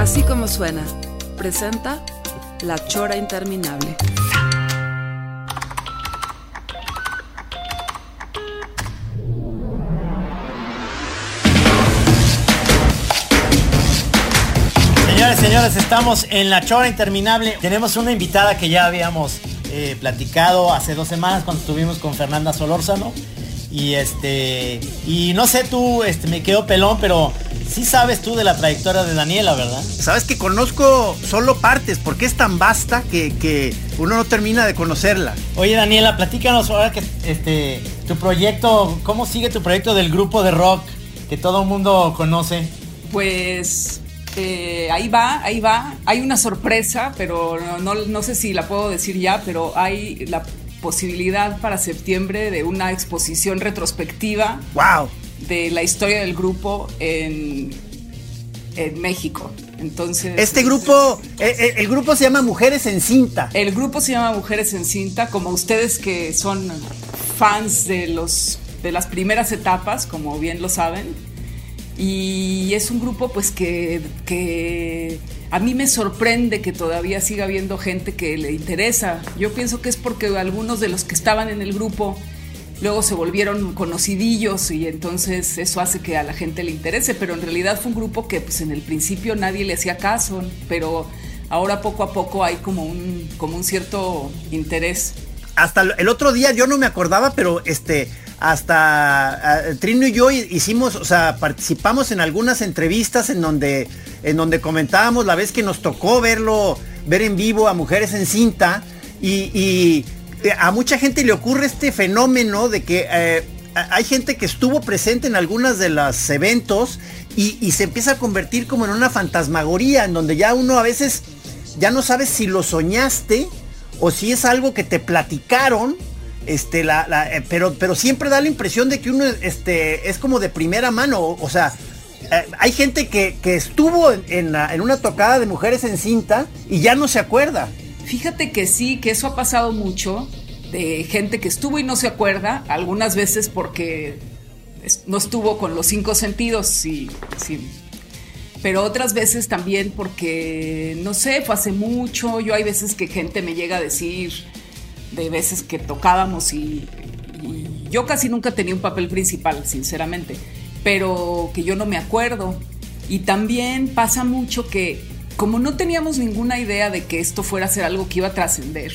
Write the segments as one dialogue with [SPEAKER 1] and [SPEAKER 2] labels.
[SPEAKER 1] Así como suena, presenta La Chora Interminable.
[SPEAKER 2] Señores, señores, estamos en la chora interminable. Tenemos una invitada que ya habíamos eh, platicado hace dos semanas cuando estuvimos con Fernanda Solórzano. Y este. Y no sé tú, este, me quedo pelón, pero sí sabes tú de la trayectoria de Daniela, ¿verdad?
[SPEAKER 3] Sabes que conozco solo partes, porque es tan vasta que, que uno no termina de conocerla.
[SPEAKER 2] Oye, Daniela, platícanos ahora que este. Tu proyecto, ¿cómo sigue tu proyecto del grupo de rock que todo el mundo conoce?
[SPEAKER 4] Pues eh, ahí va, ahí va. Hay una sorpresa, pero no, no, no sé si la puedo decir ya, pero hay la posibilidad para septiembre de una exposición retrospectiva
[SPEAKER 3] ¡Wow!
[SPEAKER 4] de la historia del grupo en, en México. Entonces.
[SPEAKER 3] Este grupo, eh, eh, el grupo se llama Mujeres en Cinta.
[SPEAKER 4] El grupo se llama Mujeres en Cinta, como ustedes que son fans de los de las primeras etapas, como bien lo saben. Y es un grupo pues que, a mí me sorprende que todavía siga habiendo gente que le interesa. Yo pienso que es porque algunos de los que estaban en el grupo luego se volvieron conocidillos y entonces eso hace que a la gente le interese, pero en realidad fue un grupo que pues en el principio nadie le hacía caso, pero ahora poco a poco hay como un, como un cierto interés.
[SPEAKER 3] Hasta el otro día yo no me acordaba, pero este, hasta uh, Trino y yo hicimos, o sea, participamos en algunas entrevistas en donde, en donde comentábamos la vez que nos tocó verlo, ver en vivo a mujeres en cinta y, y a mucha gente le ocurre este fenómeno de que eh, hay gente que estuvo presente en algunos de los eventos y, y, se empieza a convertir como en una fantasmagoría en donde ya uno a veces ya no sabes si lo soñaste o si es algo que te platicaron este, la, la, eh, pero, pero siempre da la impresión de que uno este, es como de primera mano. O, sea, eh, hay gente que, que estuvo en, en, en, una tocada de mujeres en cinta y ya no se acuerda.
[SPEAKER 4] Fíjate que sí, que eso ha pasado mucho, de gente que estuvo y no se acuerda, algunas veces porque no estuvo con los cinco sentidos, sí, sí. Pero otras veces también porque, no sé, fue hace mucho, yo hay veces que gente me llega a decir, de veces que tocábamos y, y, yo casi nunca tenía un papel principal, sinceramente, pero que yo no me acuerdo. Y también pasa mucho que como no teníamos ninguna idea de que esto fuera a ser algo que iba a trascender,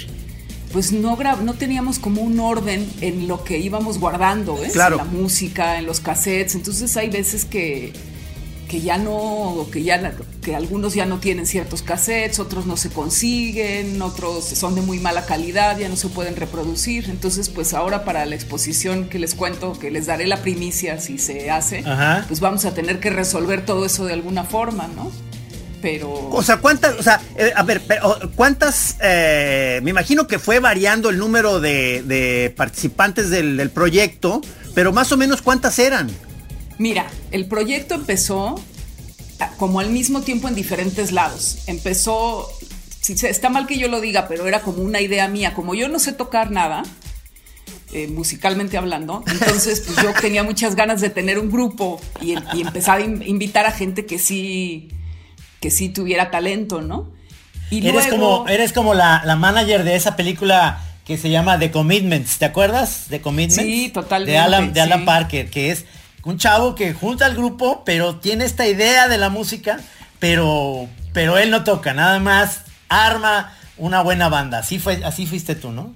[SPEAKER 4] pues no, no teníamos como un orden en lo que íbamos guardando, ¿ves?
[SPEAKER 3] Claro.
[SPEAKER 4] En la música, en los cassettes. Entonces hay veces que, que ya no, que ya que algunos ya no tienen ciertos cassettes, otros no se consiguen, otros son de muy mala calidad, ya no se pueden reproducir. Entonces, pues ahora para la exposición que les cuento, que les daré la primicia si se hace,
[SPEAKER 2] Ajá.
[SPEAKER 4] pues vamos a tener que resolver todo eso de alguna forma, ¿no? Pero...
[SPEAKER 3] O sea, ¿cuántas, o sea, eh, a ver, pero, cuántas, eh, me imagino que fue variando el número de, de participantes del, del proyecto, pero más o menos cuántas eran?
[SPEAKER 4] Mira, el proyecto empezó como al mismo tiempo en diferentes lados. Empezó, si está mal que yo lo diga, pero era como una idea mía. Como yo no sé tocar nada, eh, musicalmente hablando, entonces pues yo tenía muchas ganas de tener un grupo y, y empezar a in, invitar a gente que sí, que sí tuviera talento, ¿no?
[SPEAKER 2] Y eres, luego, como, eres como la, la manager de esa película que se llama The Commitments, ¿te acuerdas? The Commitments.
[SPEAKER 4] Sí, totalmente.
[SPEAKER 2] De Alan, de Alan
[SPEAKER 4] sí.
[SPEAKER 2] Parker, que es un chavo que junta al grupo, pero tiene esta idea de la música, pero, pero él no toca, nada más arma una buena banda. Así, fue, así fuiste tú, ¿no?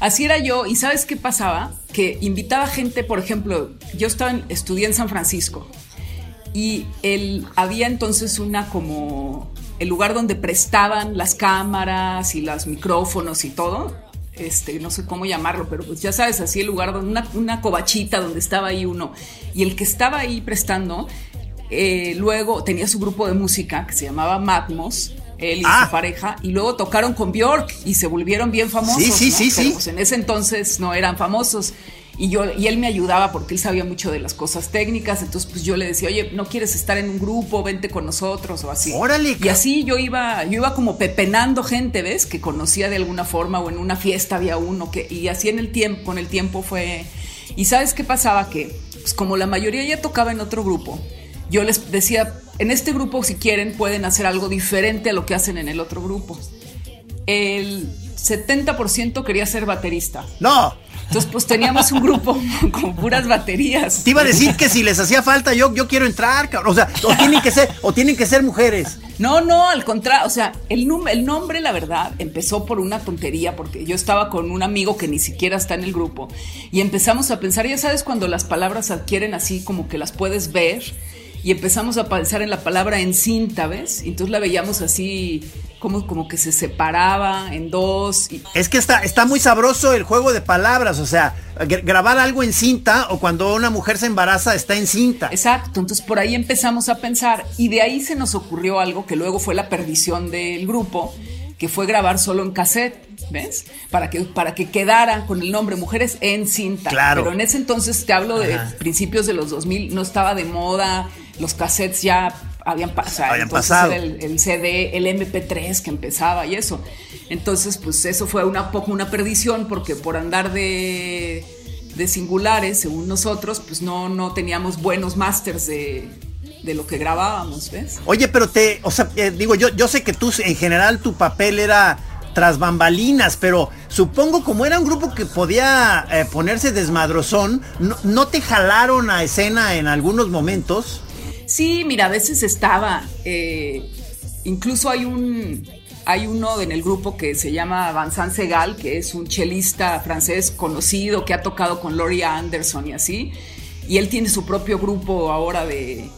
[SPEAKER 4] Así era yo, y ¿sabes qué pasaba? Que invitaba gente, por ejemplo, yo estaba en, estudié en San Francisco, y él, había entonces una como el lugar donde prestaban las cámaras y los micrófonos y todo, este, no sé cómo llamarlo, pero pues ya sabes, así el lugar donde una, una covachita donde estaba ahí uno. Y el que estaba ahí prestando, eh, luego tenía su grupo de música que se llamaba Matmos, él y
[SPEAKER 3] Ah.
[SPEAKER 4] su pareja, y luego tocaron con Bjork y se volvieron bien famosos.
[SPEAKER 3] Sí, sí,
[SPEAKER 4] ¿no?
[SPEAKER 3] sí,
[SPEAKER 4] Pero,
[SPEAKER 3] sí.
[SPEAKER 4] pues, en ese entonces no eran famosos. Y, yo, y él me ayudaba porque él sabía mucho de las cosas técnicas, entonces pues yo le decía, oye, ¿no quieres estar en un grupo? Vente con nosotros o así.
[SPEAKER 3] Órale,
[SPEAKER 4] Y así yo iba, yo iba como pepenando gente, ¿ves? Que conocía de alguna forma o en una fiesta había uno que, y así en el tiempo, con el tiempo fue. Y sabes qué pasaba que, pues como la mayoría ya tocaba en otro grupo, yo les decía, en este grupo si quieren pueden hacer algo diferente a lo que hacen en el otro grupo. El 70% quería ser baterista.
[SPEAKER 3] No,
[SPEAKER 4] Entonces pues teníamos un grupo con puras baterías.
[SPEAKER 3] te iba a decir que si les hacía falta, yo, yo quiero entrar, cabrón. O sea, o tienen que ser, o tienen que ser mujeres.
[SPEAKER 4] No, no, al contrario, o sea, el, el nombre, la verdad, empezó por una tontería, porque yo estaba con un amigo que ni siquiera está en el grupo, y empezamos a pensar, ya sabes, cuando las palabras adquieren así como que las puedes ver, y empezamos a pensar en la palabra encinta, ¿ves? Y entonces la veíamos así, como, como que se separaba en dos, y,
[SPEAKER 3] Es que está, está muy sabroso el juego de palabras, o sea, gra- grabar algo en cinta o cuando una mujer se embaraza está en cinta.
[SPEAKER 4] Exacto, entonces por ahí empezamos a pensar y de ahí se nos ocurrió algo que luego fue la perdición del grupo, que fue grabar solo en cassette, ¿ves? Para que, para que quedara con el nombre Mujeres en cinta.
[SPEAKER 3] Claro.
[SPEAKER 4] Pero en ese entonces, te hablo de
[SPEAKER 2] Ajá.
[SPEAKER 4] principios de los 2000, no estaba de moda, los cassettes ya habían, pa- o sea,
[SPEAKER 3] Habían
[SPEAKER 4] entonces
[SPEAKER 3] pasado.
[SPEAKER 4] era el, el CD, el MP3 que empezaba y eso. Entonces, pues eso fue una poco una perdición porque por andar de, de singulares, según nosotros, pues no, no teníamos buenos masters de, de lo que grabábamos, ¿ves?
[SPEAKER 3] Oye, pero te, o sea, eh, digo, yo, yo sé que tú en general tu papel era tras bambalinas, pero supongo como era un grupo que podía eh, ponerse desmadrozón, no, ¿no te jalaron a escena en algunos momentos?
[SPEAKER 4] Sí, mira, a veces estaba. eh, incluso hay un. Hay uno en el grupo que se llama Vincent Segal, que es un chelista francés conocido que ha tocado con Laurie Anderson y así. Y él tiene su propio grupo ahora de.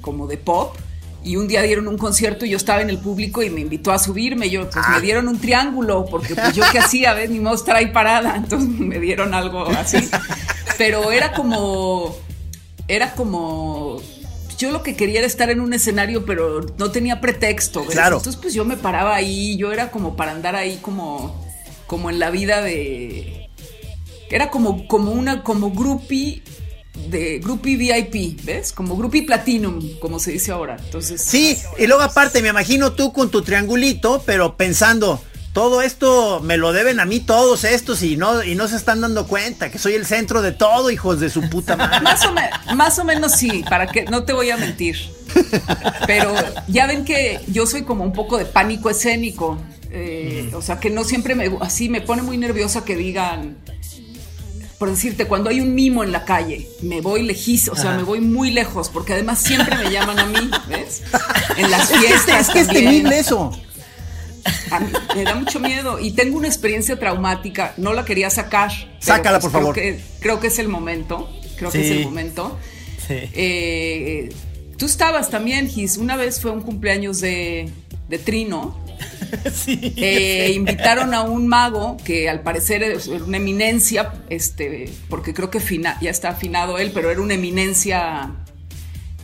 [SPEAKER 4] como de pop. Y un día dieron un concierto y yo estaba en el público y me invitó a subirme. Yo, pues me dieron un triángulo, porque pues yo qué hacía, ¿ves? Ni modo estar ahí parada. Entonces me dieron algo así. Pero era como. Era como. Yo lo que quería era estar en un escenario, pero no tenía pretexto. ¿ves?
[SPEAKER 3] Claro.
[SPEAKER 4] Entonces, pues yo me paraba ahí. Yo era como para andar ahí como. como en la vida de. Era como, como una. como groupie de groupie VIP, ¿ves? Como groupie platinum, como se dice ahora. Entonces,
[SPEAKER 3] Sí, y luego aparte me imagino tú con tu triangulito, pero pensando, todo esto me lo deben a mí todos estos y no, y no se están dando cuenta que soy el centro de todo, hijos de su puta madre.
[SPEAKER 4] Más o, me- más o menos sí, para que no te voy a mentir. Pero ya ven que yo soy como un poco de pánico escénico. eh, O sea, que no siempre me así me pone muy nerviosa que digan. Por decirte, cuando hay un mimo en la calle, me voy lejísimo, o sea, me voy muy lejos, porque además siempre me llaman a mí, ¿ves? En las
[SPEAKER 3] Es que, es,
[SPEAKER 4] fiestas.
[SPEAKER 3] es que es temible eso.
[SPEAKER 4] A mí me da mucho miedo y tengo una experiencia traumática, no la quería sacar. pero, pues,
[SPEAKER 3] Sácala, por
[SPEAKER 4] creo
[SPEAKER 3] favor.
[SPEAKER 4] que- creo que es el momento, creo que es el momento.
[SPEAKER 2] Sí.
[SPEAKER 4] Eh, tú estabas también, Gis, una vez fue un cumpleaños de, de Trino.
[SPEAKER 2] Sí,
[SPEAKER 4] Eh, invitaron a un mago que al parecer es una eminencia, este, porque creo que fina- ya está afinado él, pero era una eminencia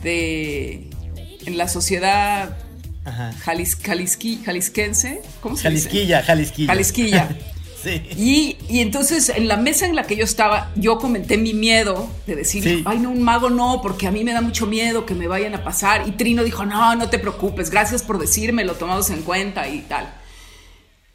[SPEAKER 4] de en la sociedad
[SPEAKER 2] Ajá.
[SPEAKER 4] jalis, jalisqui- jalisquense, ¿cómo se dice?
[SPEAKER 2] Jalisquilla, Jalisquilla.
[SPEAKER 4] Jalisquilla.
[SPEAKER 2] Sí.
[SPEAKER 4] Y, y entonces en la mesa en la que yo estaba, yo comenté mi miedo de decir,
[SPEAKER 2] Sí.
[SPEAKER 4] ay no, un mago no, porque a mí me da mucho miedo que me vayan a pasar. Y Trino dijo, no, no te preocupes, gracias por decirme, lo tomamos en cuenta y tal.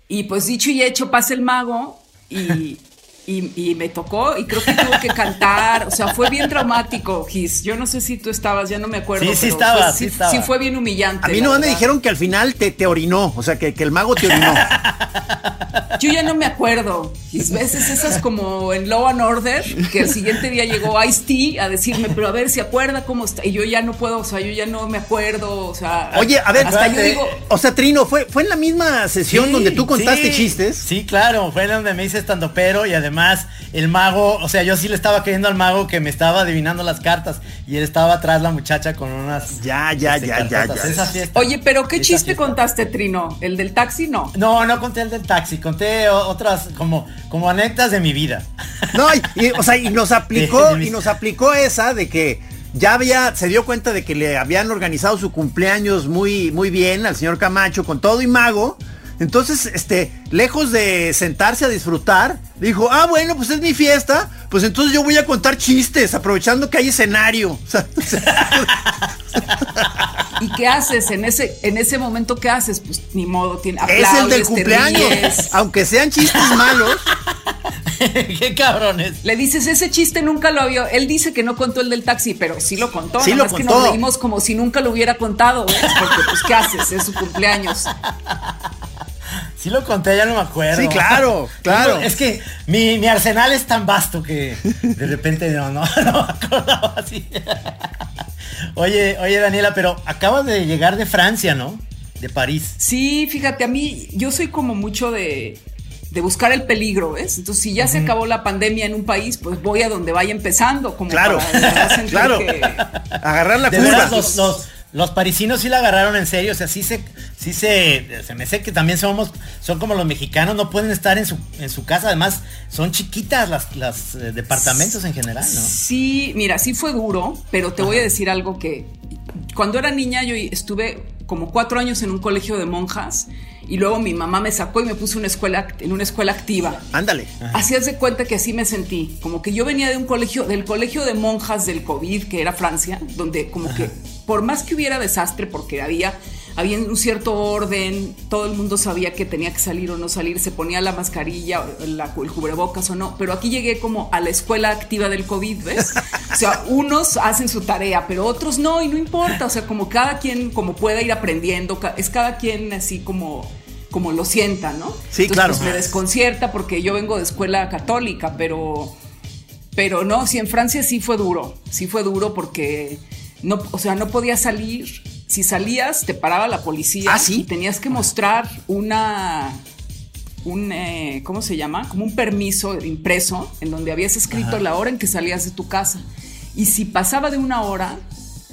[SPEAKER 4] Y pues dicho y hecho, pasa el mago y, y, y me tocó y creo que tuve que cantar. O sea, fue bien traumático, Gis. Yo no sé si tú estabas, ya no me acuerdo.
[SPEAKER 2] Sí, sí
[SPEAKER 4] pero
[SPEAKER 2] estaba,
[SPEAKER 4] fue-
[SPEAKER 2] sí
[SPEAKER 4] sí,
[SPEAKER 2] estaba.
[SPEAKER 4] sí fue bien humillante.
[SPEAKER 3] A mí no me dijeron que al final te, te orinó, o sea, que, que el mago te orinó.
[SPEAKER 4] Yo ya no me acuerdo. Y veces esas como en Law and Order, que el siguiente día llegó Ice-T a decirme, pero a ver si acuerda cómo está. Y yo ya no puedo, o sea, yo ya no me acuerdo, o sea.
[SPEAKER 3] Oye, a ver,
[SPEAKER 4] hasta yo digo,
[SPEAKER 3] o sea, Trino, ¿fue, ¿fue en la misma sesión
[SPEAKER 2] Sí,
[SPEAKER 3] donde tú contaste
[SPEAKER 2] sí,
[SPEAKER 3] chistes?
[SPEAKER 2] Sí, claro, fue donde me hice estando pero y además el mago, o sea, yo sí le estaba creyendo al mago que me estaba adivinando las cartas y él estaba atrás la muchacha con unas
[SPEAKER 3] Ya, ya,
[SPEAKER 2] este,
[SPEAKER 3] ya, ya, ya.
[SPEAKER 2] Esa fiesta.
[SPEAKER 4] oye, pero ¿qué chiste
[SPEAKER 2] fiesta.
[SPEAKER 4] contaste, Trino? ¿El del taxi? No.
[SPEAKER 2] No, no conté el del taxi, conté otras como, como anécdotas de mi vida.
[SPEAKER 3] No, y, o sea, y nos aplicó, y nos aplicó esa de que ya había, se dio cuenta de que le habían organizado su cumpleaños muy, muy bien al señor Camacho con todo y mago. Entonces, este, lejos de sentarse a disfrutar, dijo, ah, bueno, pues es mi fiesta, pues entonces yo voy a contar chistes, aprovechando que hay escenario.
[SPEAKER 4] ¿Y qué haces en ese, en ese momento? ¿Qué haces? Pues ni modo, tiene
[SPEAKER 3] Es el del cumpleaños. Aunque sean chistes malos.
[SPEAKER 2] Qué cabrones.
[SPEAKER 4] Le dices, ese chiste nunca lo había. Él dice que no contó el del taxi, pero sí lo contó.
[SPEAKER 3] Sí
[SPEAKER 4] lo
[SPEAKER 3] contó.
[SPEAKER 4] que nos reímos como si nunca lo hubiera contado, Porque, pues, ¿qué haces? Es su cumpleaños.
[SPEAKER 2] Sí lo conté, ya no me acuerdo.
[SPEAKER 3] Sí, claro, claro.
[SPEAKER 2] Es que mi, arsenal es tan vasto que de repente no, no, no me acordaba así. Oye, oye Daniela, pero acabas de llegar de Francia, ¿no? De París.
[SPEAKER 4] Sí, fíjate, a mí yo soy como mucho de, de buscar el peligro, ¿ves? Entonces, si ya se acabó la pandemia en un país, pues voy a donde vaya empezando, como
[SPEAKER 3] claro,
[SPEAKER 4] para
[SPEAKER 3] claro.
[SPEAKER 4] Que...
[SPEAKER 3] Agarrar la curva.
[SPEAKER 2] Los, los, los, parisinos sí la agarraron en serio, o sea, sí se, sí se, se me sé que también somos, son como los mexicanos, no pueden estar en su, en su casa, además son chiquitas las, las eh, departamentos en general, ¿no?
[SPEAKER 4] Sí, mira, sí fue duro, pero te voy a decir algo que cuando era niña yo estuve como cuatro años en un colegio de monjas y luego mi mamá me sacó y me puso una escuela, en una escuela activa.
[SPEAKER 3] Ándale.
[SPEAKER 4] Así de cuenta que así me sentí, como que yo venía de un colegio, del colegio de monjas del COVID, que era Francia, donde como que por más que hubiera desastre, porque había había un cierto orden, todo el mundo sabía que tenía que salir o no salir, se ponía la mascarilla, la, el cubrebocas o no, pero aquí llegué como a la escuela activa del COVID, ¿ves? O sea, unos hacen su tarea, pero otros no, y no importa, o sea, como cada quien como pueda ir aprendiendo, es cada quien así como como lo sienta, ¿no?
[SPEAKER 3] Sí,
[SPEAKER 4] Entonces,
[SPEAKER 3] claro.
[SPEAKER 4] Pues me desconcierta porque yo vengo de escuela católica, pero pero no, sí en Francia sí fue duro, sí fue duro porque no, o sea, no podía salir si salías, te paraba la policía
[SPEAKER 3] ¿Ah, sí?
[SPEAKER 4] y tenías que mostrar una. Un, eh, ¿Cómo se llama? Como un permiso impreso en donde habías escrito
[SPEAKER 2] Ajá.
[SPEAKER 4] la hora en que salías de tu casa. Y si pasaba de una hora,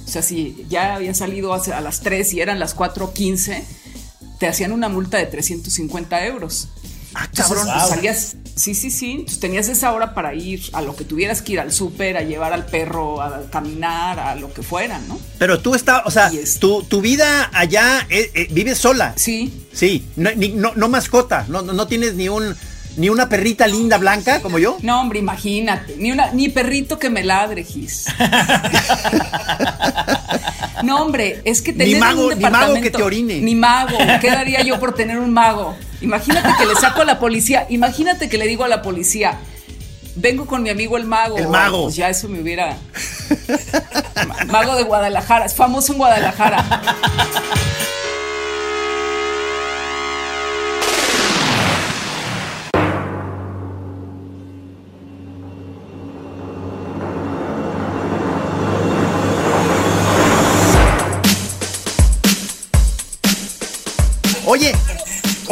[SPEAKER 4] o sea, si ya había salido a las 3 y eran las 4.15, te hacían una multa de 350 euros.
[SPEAKER 3] Ah, cabrón.
[SPEAKER 4] salías, sí, sí, sí. Entonces tenías esa hora para ir a lo que tuvieras que ir al súper, a llevar al perro, a caminar, a lo que fuera, ¿no?
[SPEAKER 3] Pero tú estás, o sea,
[SPEAKER 4] es-
[SPEAKER 3] tu, tu vida allá, eh, eh, vives sola.
[SPEAKER 4] Sí,
[SPEAKER 3] Sí, no, ni- no, no mascota, no, no no tienes ni un ni una perrita linda blanca como yo.
[SPEAKER 4] No, hombre, imagínate. Ni, una, ni perrito que me ladre, Gis. No, hombre, es que tener
[SPEAKER 3] mago-
[SPEAKER 4] un
[SPEAKER 3] ni mago que te orine.
[SPEAKER 4] Ni mago. ¿Qué daría yo por tener un mago? Imagínate que le saco a la policía. Imagínate que le digo a la policía, vengo con mi amigo el mago.
[SPEAKER 3] El
[SPEAKER 4] Ay,
[SPEAKER 3] mago.
[SPEAKER 4] Pues ya eso me hubiera... Ma- Mago de Guadalajara. Es famoso en Guadalajara.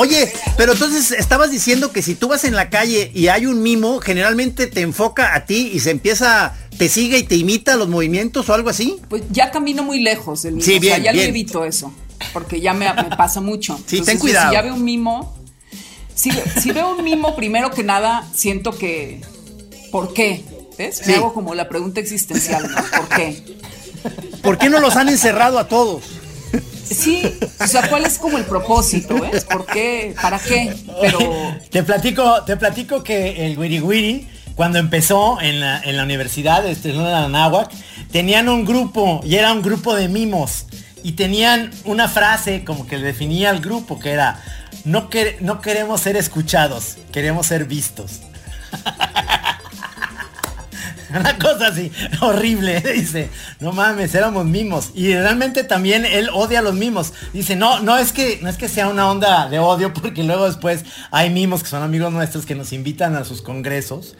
[SPEAKER 3] Oye, pero entonces estabas diciendo que si tú vas en la calle y hay un mimo, generalmente te enfoca a ti y se empieza, te sigue y te imita los movimientos o algo así.
[SPEAKER 4] Pues ya camino muy lejos del mimo.
[SPEAKER 3] Sí,
[SPEAKER 4] o sea, ya
[SPEAKER 3] bien.
[SPEAKER 4] lo evito eso. Porque ya me, me pasa mucho.
[SPEAKER 3] Sí, ten cuidado.
[SPEAKER 4] Si ya veo un mimo. Si, si veo un mimo, primero que nada, siento que. ¿Por qué? ¿Ves?
[SPEAKER 3] Sí.
[SPEAKER 4] Me hago como la pregunta existencial, ¿no? ¿Por qué?
[SPEAKER 3] ¿Por qué no los han encerrado a todos?
[SPEAKER 4] Sí, o sea, ¿cuál es como el propósito? ¿Ves? ¿Por qué? ¿Para qué? Pero.
[SPEAKER 2] Te platico, te platico que el Wiri Wiri, cuando empezó en la, universidad, este, en la Anáhuac, tenían un grupo, y era un grupo de mimos, y tenían una frase como que definía al grupo, que era, no, quer- no queremos ser escuchados, queremos ser vistos. Una cosa así, horrible, dice, no mames, éramos mimos. Y realmente también él odia a los mimos. Dice, no, no es que, no es que sea una onda de odio, porque luego después hay mimos que son amigos nuestros que nos invitan a sus congresos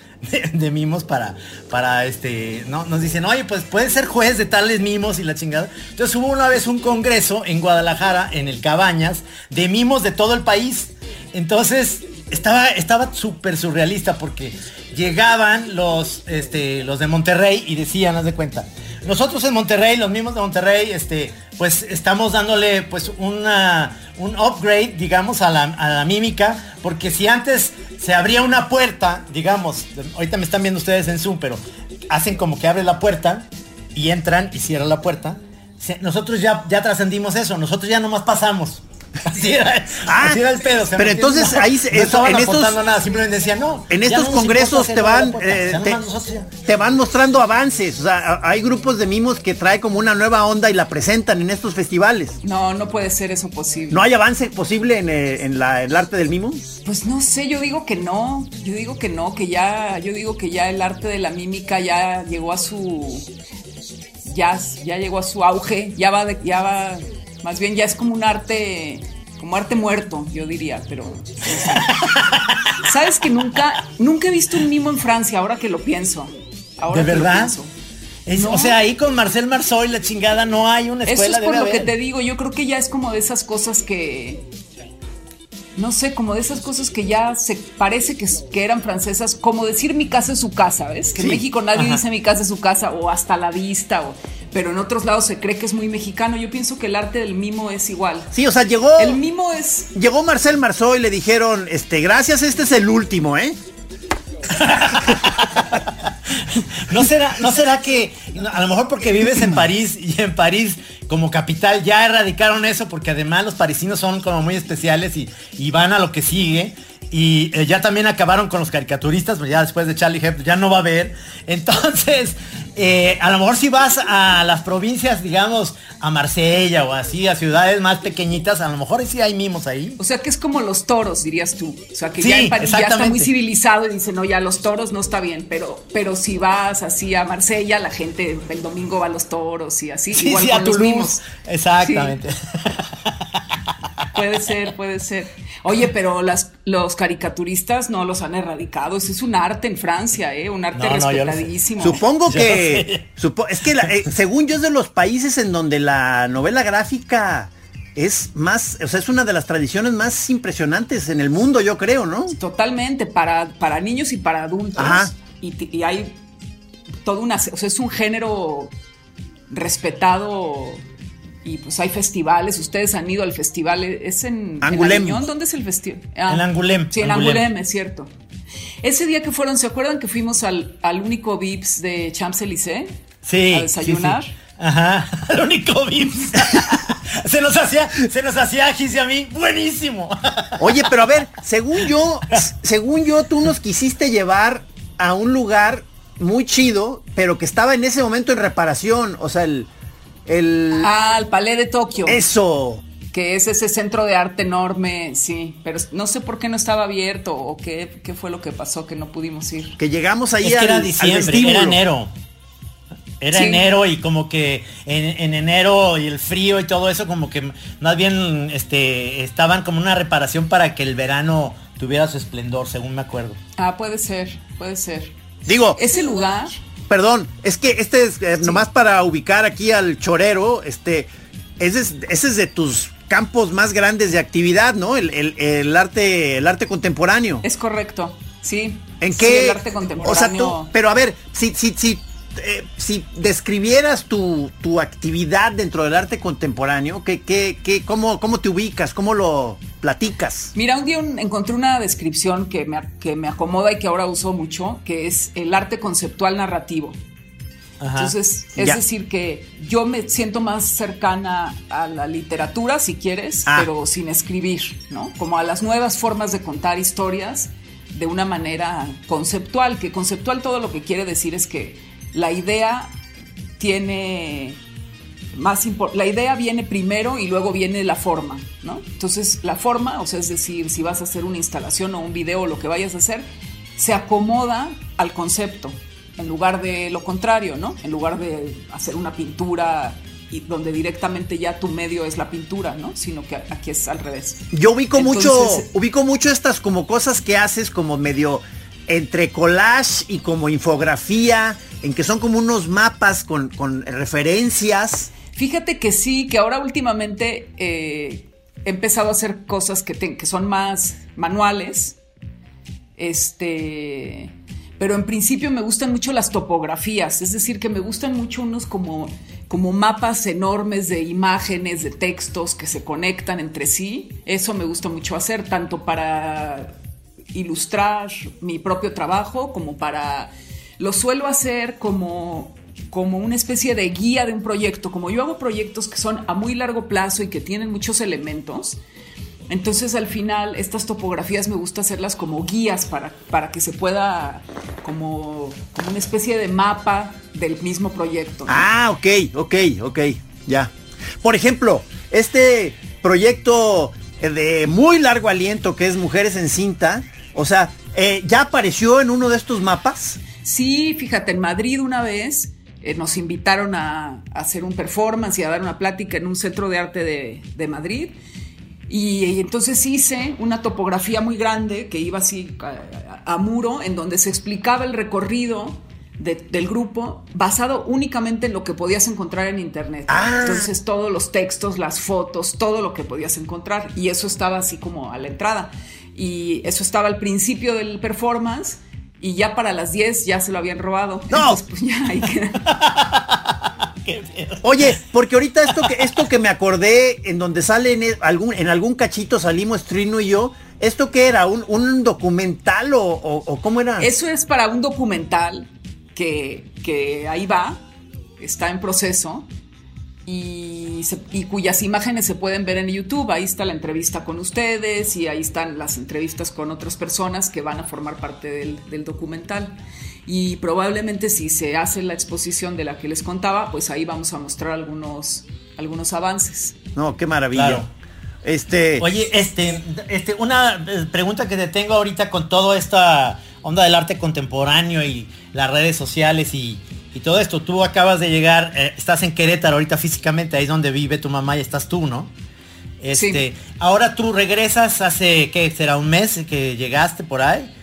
[SPEAKER 2] de, mimos para, para este, no, nos dicen, oye, pues puedes ser juez de tales mimos y la chingada. Entonces hubo una vez un congreso en Guadalajara, en el Cabañas, de mimos de todo el país. Entonces, estaba estaba súper surrealista porque llegaban los este los de Monterrey y decían, haz de cuenta, nosotros en Monterrey, los mismos de Monterrey, este pues estamos dándole pues una, un upgrade, digamos, a la, a la mímica, porque si antes se abría una puerta, digamos, ahorita me están viendo ustedes en Zoom, pero hacen como que abre la puerta y entran y cierran la puerta. Nosotros ya, ya trascendimos eso, nosotros ya nomás pasamos. Así era,
[SPEAKER 3] Ah,
[SPEAKER 2] así era el pedo.
[SPEAKER 3] pero
[SPEAKER 2] ¿me
[SPEAKER 3] entonces ahí se-
[SPEAKER 2] no
[SPEAKER 3] eso-
[SPEAKER 2] estaban
[SPEAKER 3] en estos-
[SPEAKER 2] nada, simplemente decían no.
[SPEAKER 3] En estos
[SPEAKER 2] no
[SPEAKER 3] congresos te van,
[SPEAKER 2] puerta,
[SPEAKER 3] eh, te,
[SPEAKER 2] nosotros
[SPEAKER 3] van mostrando avances. O sea, hay grupos de mimos que trae como una nueva onda y la presentan en estos festivales.
[SPEAKER 4] No, no puede ser eso posible.
[SPEAKER 3] ¿No hay avance posible en, eh, en la- en el arte del mimo?
[SPEAKER 4] Pues no sé, yo digo que no, yo digo que no, que ya, yo digo que ya el arte de la mímica ya llegó a su, ya, ya llegó a su auge, ya va, de- ya va, más bien ya es como un arte, como arte muerto, yo diría, pero, sabes que nunca, nunca he visto un mimo en Francia, ahora que lo pienso, ahora
[SPEAKER 2] ¿De
[SPEAKER 4] que lo
[SPEAKER 2] verdad?
[SPEAKER 4] pienso.
[SPEAKER 2] Es-
[SPEAKER 4] No.
[SPEAKER 2] O sea, ahí con Marcel Marceau y la chingada no hay una
[SPEAKER 4] Eso
[SPEAKER 2] escuela.
[SPEAKER 4] es por lo que te digo. Yo creo que ya es como de esas cosas que. No sé, como de esas cosas que ya se parece que, que eran francesas, como decir mi casa es su casa, ¿ves? Que en México nadie
[SPEAKER 2] ajá.
[SPEAKER 4] dice mi casa es su casa o hasta la vista, o, pero en otros lados se cree que es muy mexicano. Yo pienso que el arte del mimo es igual.
[SPEAKER 3] Sí, o sea, llegó,
[SPEAKER 4] El mimo es.
[SPEAKER 3] llegó Marcel Marceau y le dijeron, este, gracias, este es el último, ¿eh?
[SPEAKER 2] ¿No será, ¿No será que a lo mejor porque vives en París y en París como capital ya erradicaron eso porque además los parisinos son como muy especiales y, y van a lo que sigue y eh, ya también acabaron con los caricaturistas, pero ya después de Charlie Hebdo ya no va a haber. Entonces, eh, a lo mejor si vas a las provincias, digamos, a Marsella o así, a ciudades más pequeñitas, a lo mejor sí hay mimos ahí.
[SPEAKER 4] O sea, que es como los toros, dirías tú. O sea, que
[SPEAKER 2] Sí,
[SPEAKER 4] ya en París ya está muy civilizado y dice, no, ya los toros no está bien. Pero, pero si vas así a Marsella, la gente el domingo va a los toros y así.
[SPEAKER 2] Sí,
[SPEAKER 4] igual
[SPEAKER 2] sí,
[SPEAKER 4] con
[SPEAKER 2] a
[SPEAKER 4] los mimos.
[SPEAKER 2] Exactamente.
[SPEAKER 4] Puede ser, puede ser. Oye, pero las, los caricaturistas no los han erradicado. Es un arte en Francia, ¿eh? Un arte
[SPEAKER 2] No, no,
[SPEAKER 4] respetadísimo.
[SPEAKER 3] Supongo que, supo- es que la- eh, según yo es de los países en donde la novela gráfica es más, o sea, es una de las tradiciones más impresionantes en el mundo, yo creo, ¿no?
[SPEAKER 4] Totalmente, para, para niños y para adultos.
[SPEAKER 3] Ajá.
[SPEAKER 4] Y, y hay toda una, o sea, es un género respetado y pues hay festivales. Ustedes han ido al festival, es en en
[SPEAKER 3] Angulem.
[SPEAKER 4] Aviñón? ¿Dónde es el festival?
[SPEAKER 2] En Angulem,
[SPEAKER 4] Sí, en
[SPEAKER 2] Angulem.
[SPEAKER 4] Angulem, es cierto. Ese día que fueron, ¿se acuerdan que fuimos al, al único Vips de Champs-Élysées?
[SPEAKER 2] Sí.
[SPEAKER 4] A desayunar.
[SPEAKER 2] sí, sí. Ajá. El único Vips. se nos hacía, se nos hacía a Gis y a mí. Buenísimo.
[SPEAKER 3] Oye, pero a ver, según yo, según yo, tú nos quisiste llevar a un lugar muy chido, pero que estaba en ese momento en reparación. O sea, el. El
[SPEAKER 4] Ah, al Palais de Tokio.
[SPEAKER 3] eso.
[SPEAKER 4] que es ese centro de arte enorme, sí, pero no sé por qué no estaba abierto o qué, qué fue lo que pasó que no pudimos ir.
[SPEAKER 3] Que llegamos ahí
[SPEAKER 2] es que era diciembre, era enero. Era
[SPEAKER 4] Sí.
[SPEAKER 2] enero y como que en, en enero y el frío y todo eso como que más bien este estaban como una reparación para que el verano tuviera su esplendor, según me acuerdo.
[SPEAKER 4] Ah, puede ser, puede ser.
[SPEAKER 3] Digo,
[SPEAKER 4] Ese lugar,
[SPEAKER 3] perdón, es que este es eh, nomás para ubicar aquí al chorero, este, ese es, ese es de tus campos más grandes de actividad, ¿no? El, el- el arte, el arte contemporáneo.
[SPEAKER 4] es correcto, sí.
[SPEAKER 3] ¿En
[SPEAKER 4] Sí,
[SPEAKER 3] qué?
[SPEAKER 4] el arte contemporáneo.
[SPEAKER 3] O sea, tú, pero a ver, si, si, si, eh, si describieras tu, tu actividad dentro del arte contemporáneo, ¿qué, qué, qué, cómo, ¿cómo te ubicas? ¿Cómo lo platicas?
[SPEAKER 4] Mira, un día un- encontré una descripción que me, que me acomoda y que ahora uso mucho, que es el arte conceptual narrativo.
[SPEAKER 2] Ajá.
[SPEAKER 4] Entonces, es
[SPEAKER 3] Ya.
[SPEAKER 4] decir, que yo me siento más cercana a la literatura, si quieres,
[SPEAKER 3] Ah.
[SPEAKER 4] pero sin escribir, ¿no? Como a las nuevas formas de contar historias de una manera conceptual, que conceptual todo lo que quiere decir es que la idea tiene más la idea viene primero y luego viene la forma, ¿no? Entonces, la forma, o sea, es decir, si vas a hacer una instalación o un video o lo que vayas a hacer, se acomoda al concepto en lugar de lo contrario, ¿no? En lugar de hacer una pintura y donde directamente ya tu medio es la pintura, ¿no? Sino que aquí es al revés.
[SPEAKER 3] Yo ubico mucho, ubico mucho estas como cosas que haces como medio entre collage y como infografía, en que son como unos mapas con, con referencias.
[SPEAKER 4] Fíjate que sí, que ahora últimamente eh, he empezado a hacer cosas que, que son más manuales. Este. Pero en principio me gustan mucho las topografías, es decir, que me gustan mucho unos como, como mapas enormes de imágenes, de textos que se conectan entre sí. Eso me gusta mucho hacer, tanto para ilustrar mi propio trabajo como para... Lo suelo hacer como como una especie de guía de un proyecto. Como yo hago proyectos que son a muy largo plazo y que tienen muchos elementos, entonces al final estas topografías me gusta hacerlas como guías para, para que se pueda como, como una especie de mapa del mismo proyecto.
[SPEAKER 3] Ah, ok, ok, ok, ya. Por ejemplo, este proyecto de muy largo aliento que es Mujeres en Cinta, o sea, eh, ¿ya apareció en uno de estos mapas?
[SPEAKER 4] Sí, fíjate, en Madrid una vez eh, nos invitaron a, hacer un performance y a dar una plática en un centro de arte de, Madrid. Y, entonces hice una topografía muy grande que iba así a, muro, en donde se explicaba el recorrido del grupo basado únicamente en lo que podías encontrar en internet. Ah. Entonces todos los textos, las fotos, todo lo que podías encontrar. Y eso estaba así como a la entrada. Y eso estaba al principio del performance y ya para las 10 ya se lo habían robado.
[SPEAKER 3] No.
[SPEAKER 4] pues ya ahí
[SPEAKER 3] Oye, porque ahorita esto que, esto que me acordé, en donde sale en algún, en algún cachito salimos Trino y yo, ¿esto qué era? ¿Un, documental o, cómo era?
[SPEAKER 4] Eso es para un documental que, que ahí va, está en proceso y, cuyas imágenes se pueden ver en YouTube. Ahí está la entrevista con ustedes y ahí están las entrevistas con otras personas que van a formar parte del, documental. Y probablemente si se hace la exposición de la que les contaba, pues ahí vamos a mostrar algunos, algunos avances.
[SPEAKER 3] No, qué maravilla. Este...
[SPEAKER 2] Oye, este, este, una eh, pregunta que te tengo ahorita con toda esta onda del arte contemporáneo y las redes sociales y, y todo esto. Tú acabas de llegar, eh, estás en Querétaro ahorita físicamente, ahí es donde vive tu mamá y estás tú, ¿no? Este, Ahora tú regresas hace, ¿qué será? ¿Un mes que llegaste por ahí?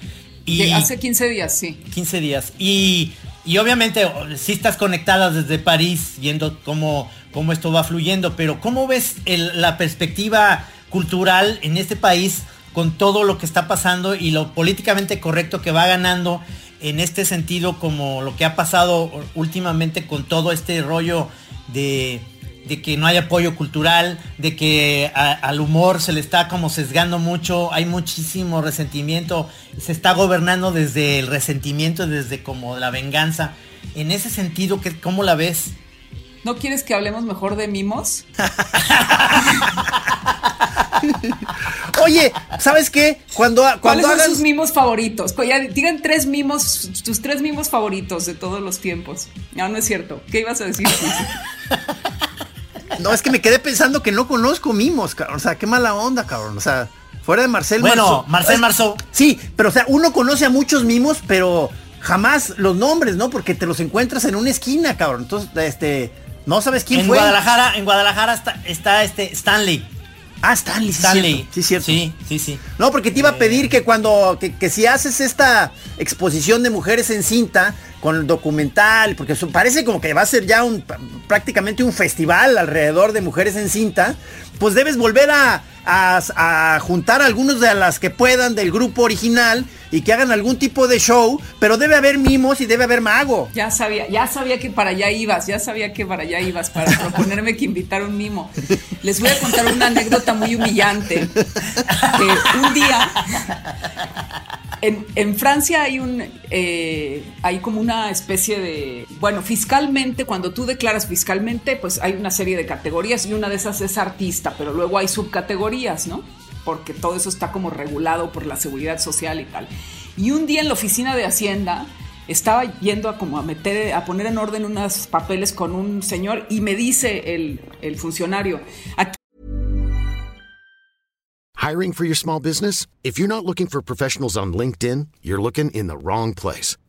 [SPEAKER 4] Y, hace 15 días, sí.
[SPEAKER 2] 15 días. Y, y obviamente sí estás conectada desde París, viendo cómo, cómo esto va fluyendo, pero ¿cómo ves la perspectiva cultural en este país con todo lo que está pasando y lo políticamente correcto que va ganando en este sentido como lo que ha pasado últimamente con todo este rollo de, que no hay apoyo cultural, de que al humor se le está como sesgando mucho, hay muchísimo resentimiento, se está gobernando desde el resentimiento, desde como la venganza. En ese sentido, ¿cómo la ves?
[SPEAKER 4] ¿No quieres que hablemos mejor de mimos?
[SPEAKER 3] Oye, ¿sabes qué? Cuando, cuando
[SPEAKER 4] ¿Cuáles son sus mimos favoritos? digan tres mimos, tus tres mimos favoritos de todos los tiempos. No, no es cierto. ¿Qué ibas a decir?
[SPEAKER 3] no, es que me quedé pensando que no conozco mimos, cabrón. O sea, qué mala onda, cabrón. O sea, fuera de Marcel
[SPEAKER 2] Bueno, Marcel Marceau.
[SPEAKER 3] Sí, pero o sea, uno conoce a muchos mimos, pero jamás los nombres, ¿no? Porque te los encuentras en una esquina, cabrón. Entonces, este, no sabes quién fue.
[SPEAKER 2] Guadalajara, en Guadalajara está, está este Stanley.
[SPEAKER 3] Ah, Stanley,
[SPEAKER 2] Stanley.
[SPEAKER 3] Sí, cierto.
[SPEAKER 2] Sí, sí, sí.
[SPEAKER 3] No, porque te iba a eh. pedir que cuando, que, si haces esta exposición de mujeres en cinta con el documental, porque parece como que va a ser ya un prácticamente un festival alrededor de mujeres en cinta, pues debes volver a, a, juntar algunos de las que puedan del grupo original y que hagan algún tipo de show, pero debe haber mimos y debe haber mago.
[SPEAKER 4] Ya sabía, ya sabía que para allá ibas, ya sabía que para allá ibas para proponerme que invitar un mimo. Les voy a contar una anécdota muy humillante. un día en, Francia hay un eh, hay como una especie de bueno fiscalmente cuando tú declaras fiscalmente pues hay una serie de categorías y una de esas es artista pero luego hay subcategorías no porque todo eso está como regulado por la seguridad social y tal y un día en la oficina de hacienda estaba yendo a como a meter a poner en orden unos papeles con un señor y me dice el, el funcionario
[SPEAKER 5] Hiring for your small business? If you're not looking for professionals on LinkedIn, you're looking in the wrong place.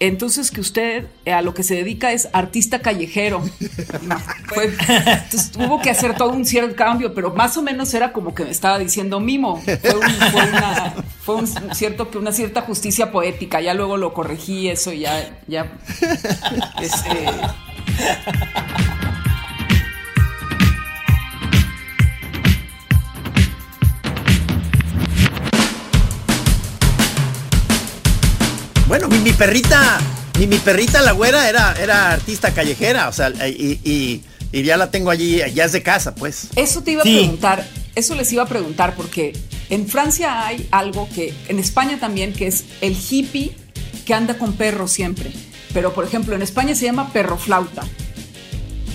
[SPEAKER 4] entonces que usted a lo que se dedica es artista callejero. Fue- entonces tuvo que hacer todo un cierto cambio, pero más o menos era como que me estaba diciendo mimo. Fue, un, fue una, fue un cierto que una cierta justicia poética. Ya luego lo corregí eso y ya, ya. Este,
[SPEAKER 3] Bueno, mi, mi perrita, mi, mi perrita la güera era, era artista callejera, o sea, y, y- y ya la tengo allí, ya es de casa, pues.
[SPEAKER 4] Eso te iba a preguntar, eso les iba a preguntar porque en Francia hay algo que, en España también, que es el hippie que anda con perro siempre. Pero por ejemplo, en España se llama perro flauta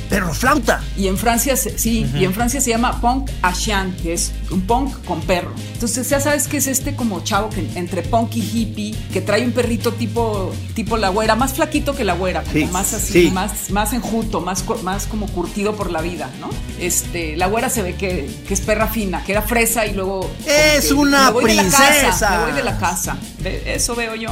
[SPEAKER 3] Perro flauta.
[SPEAKER 4] y en Francia sí, y en Francia se llama punk à chien, que es un punk con perro. Entonces ya sabes que es este como chavo que entre punk y hippie que trae un perrito tipo tipo la güera, más flaquito que la güera, como
[SPEAKER 3] Sí,
[SPEAKER 4] más así,
[SPEAKER 3] sí.
[SPEAKER 4] más más enjuto, más más como curtido por la vida, ¿no? Este, la güera se ve que, que es perra fina, que era fresa y luego
[SPEAKER 3] Es una
[SPEAKER 4] "Me voy de la casa,
[SPEAKER 3] princesa".
[SPEAKER 4] me voy de la casa. Eso veo yo.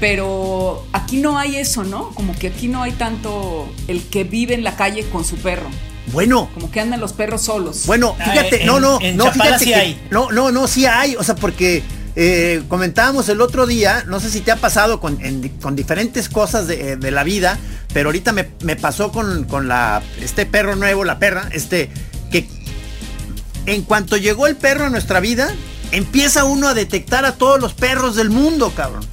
[SPEAKER 4] Pero aquí no hay eso, ¿no? Como que aquí no hay tanto el que vive en la calle con su perro.
[SPEAKER 3] Bueno,
[SPEAKER 4] Como que andan los perros solos.
[SPEAKER 3] bueno,
[SPEAKER 2] Ah,
[SPEAKER 3] fíjate,
[SPEAKER 2] en-
[SPEAKER 3] no, no,
[SPEAKER 2] en
[SPEAKER 3] no,
[SPEAKER 2] Chapala
[SPEAKER 3] fíjate
[SPEAKER 2] sí
[SPEAKER 3] que-
[SPEAKER 2] hay.
[SPEAKER 3] no, no, no, sí hay, o sea, porque eh, comentábamos el otro día, no sé si te ha pasado con, en con diferentes cosas de, eh, de la vida, pero ahorita me, me pasó con, con la, este perro nuevo, la perra, este, que en cuanto llegó el perro a nuestra vida, empieza uno a detectar a todos los perros del mundo, cabrón.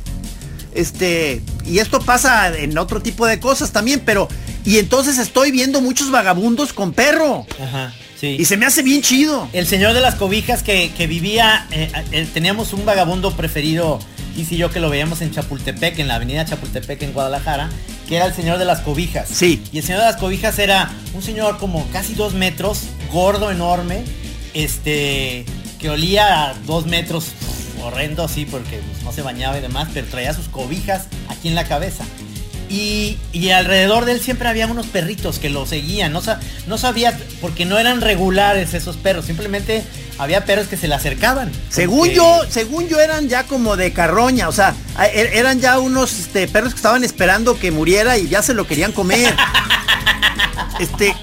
[SPEAKER 3] Este, y esto pasa en otro tipo de cosas también, pero, y entonces estoy viendo muchos vagabundos con perro.
[SPEAKER 2] Ajá, sí.
[SPEAKER 3] Y se me hace bien chido.
[SPEAKER 2] El señor de las cobijas que, que vivía, eh, eh, teníamos un vagabundo preferido, y y yo que lo veíamos en Chapultepec, en la avenida Chapultepec en Guadalajara, que era el señor de las cobijas.
[SPEAKER 3] Sí.
[SPEAKER 2] Y el señor de las cobijas era un señor como casi dos metros, gordo, enorme, este, que olía a dos metros, horrendo, sí, porque pues, no se bañaba y demás, pero traía sus cobijas aquí en la cabeza. Y, y alrededor de él siempre había unos perritos que lo seguían. No, no sabía, porque no eran regulares esos perros. Simplemente había perros que se le acercaban.
[SPEAKER 3] Según
[SPEAKER 2] Porque-
[SPEAKER 3] yo, según yo eran ya como de carroña, o sea, er- eran ya unos este, perros que estaban esperando que muriera y ya se lo querían comer. Este,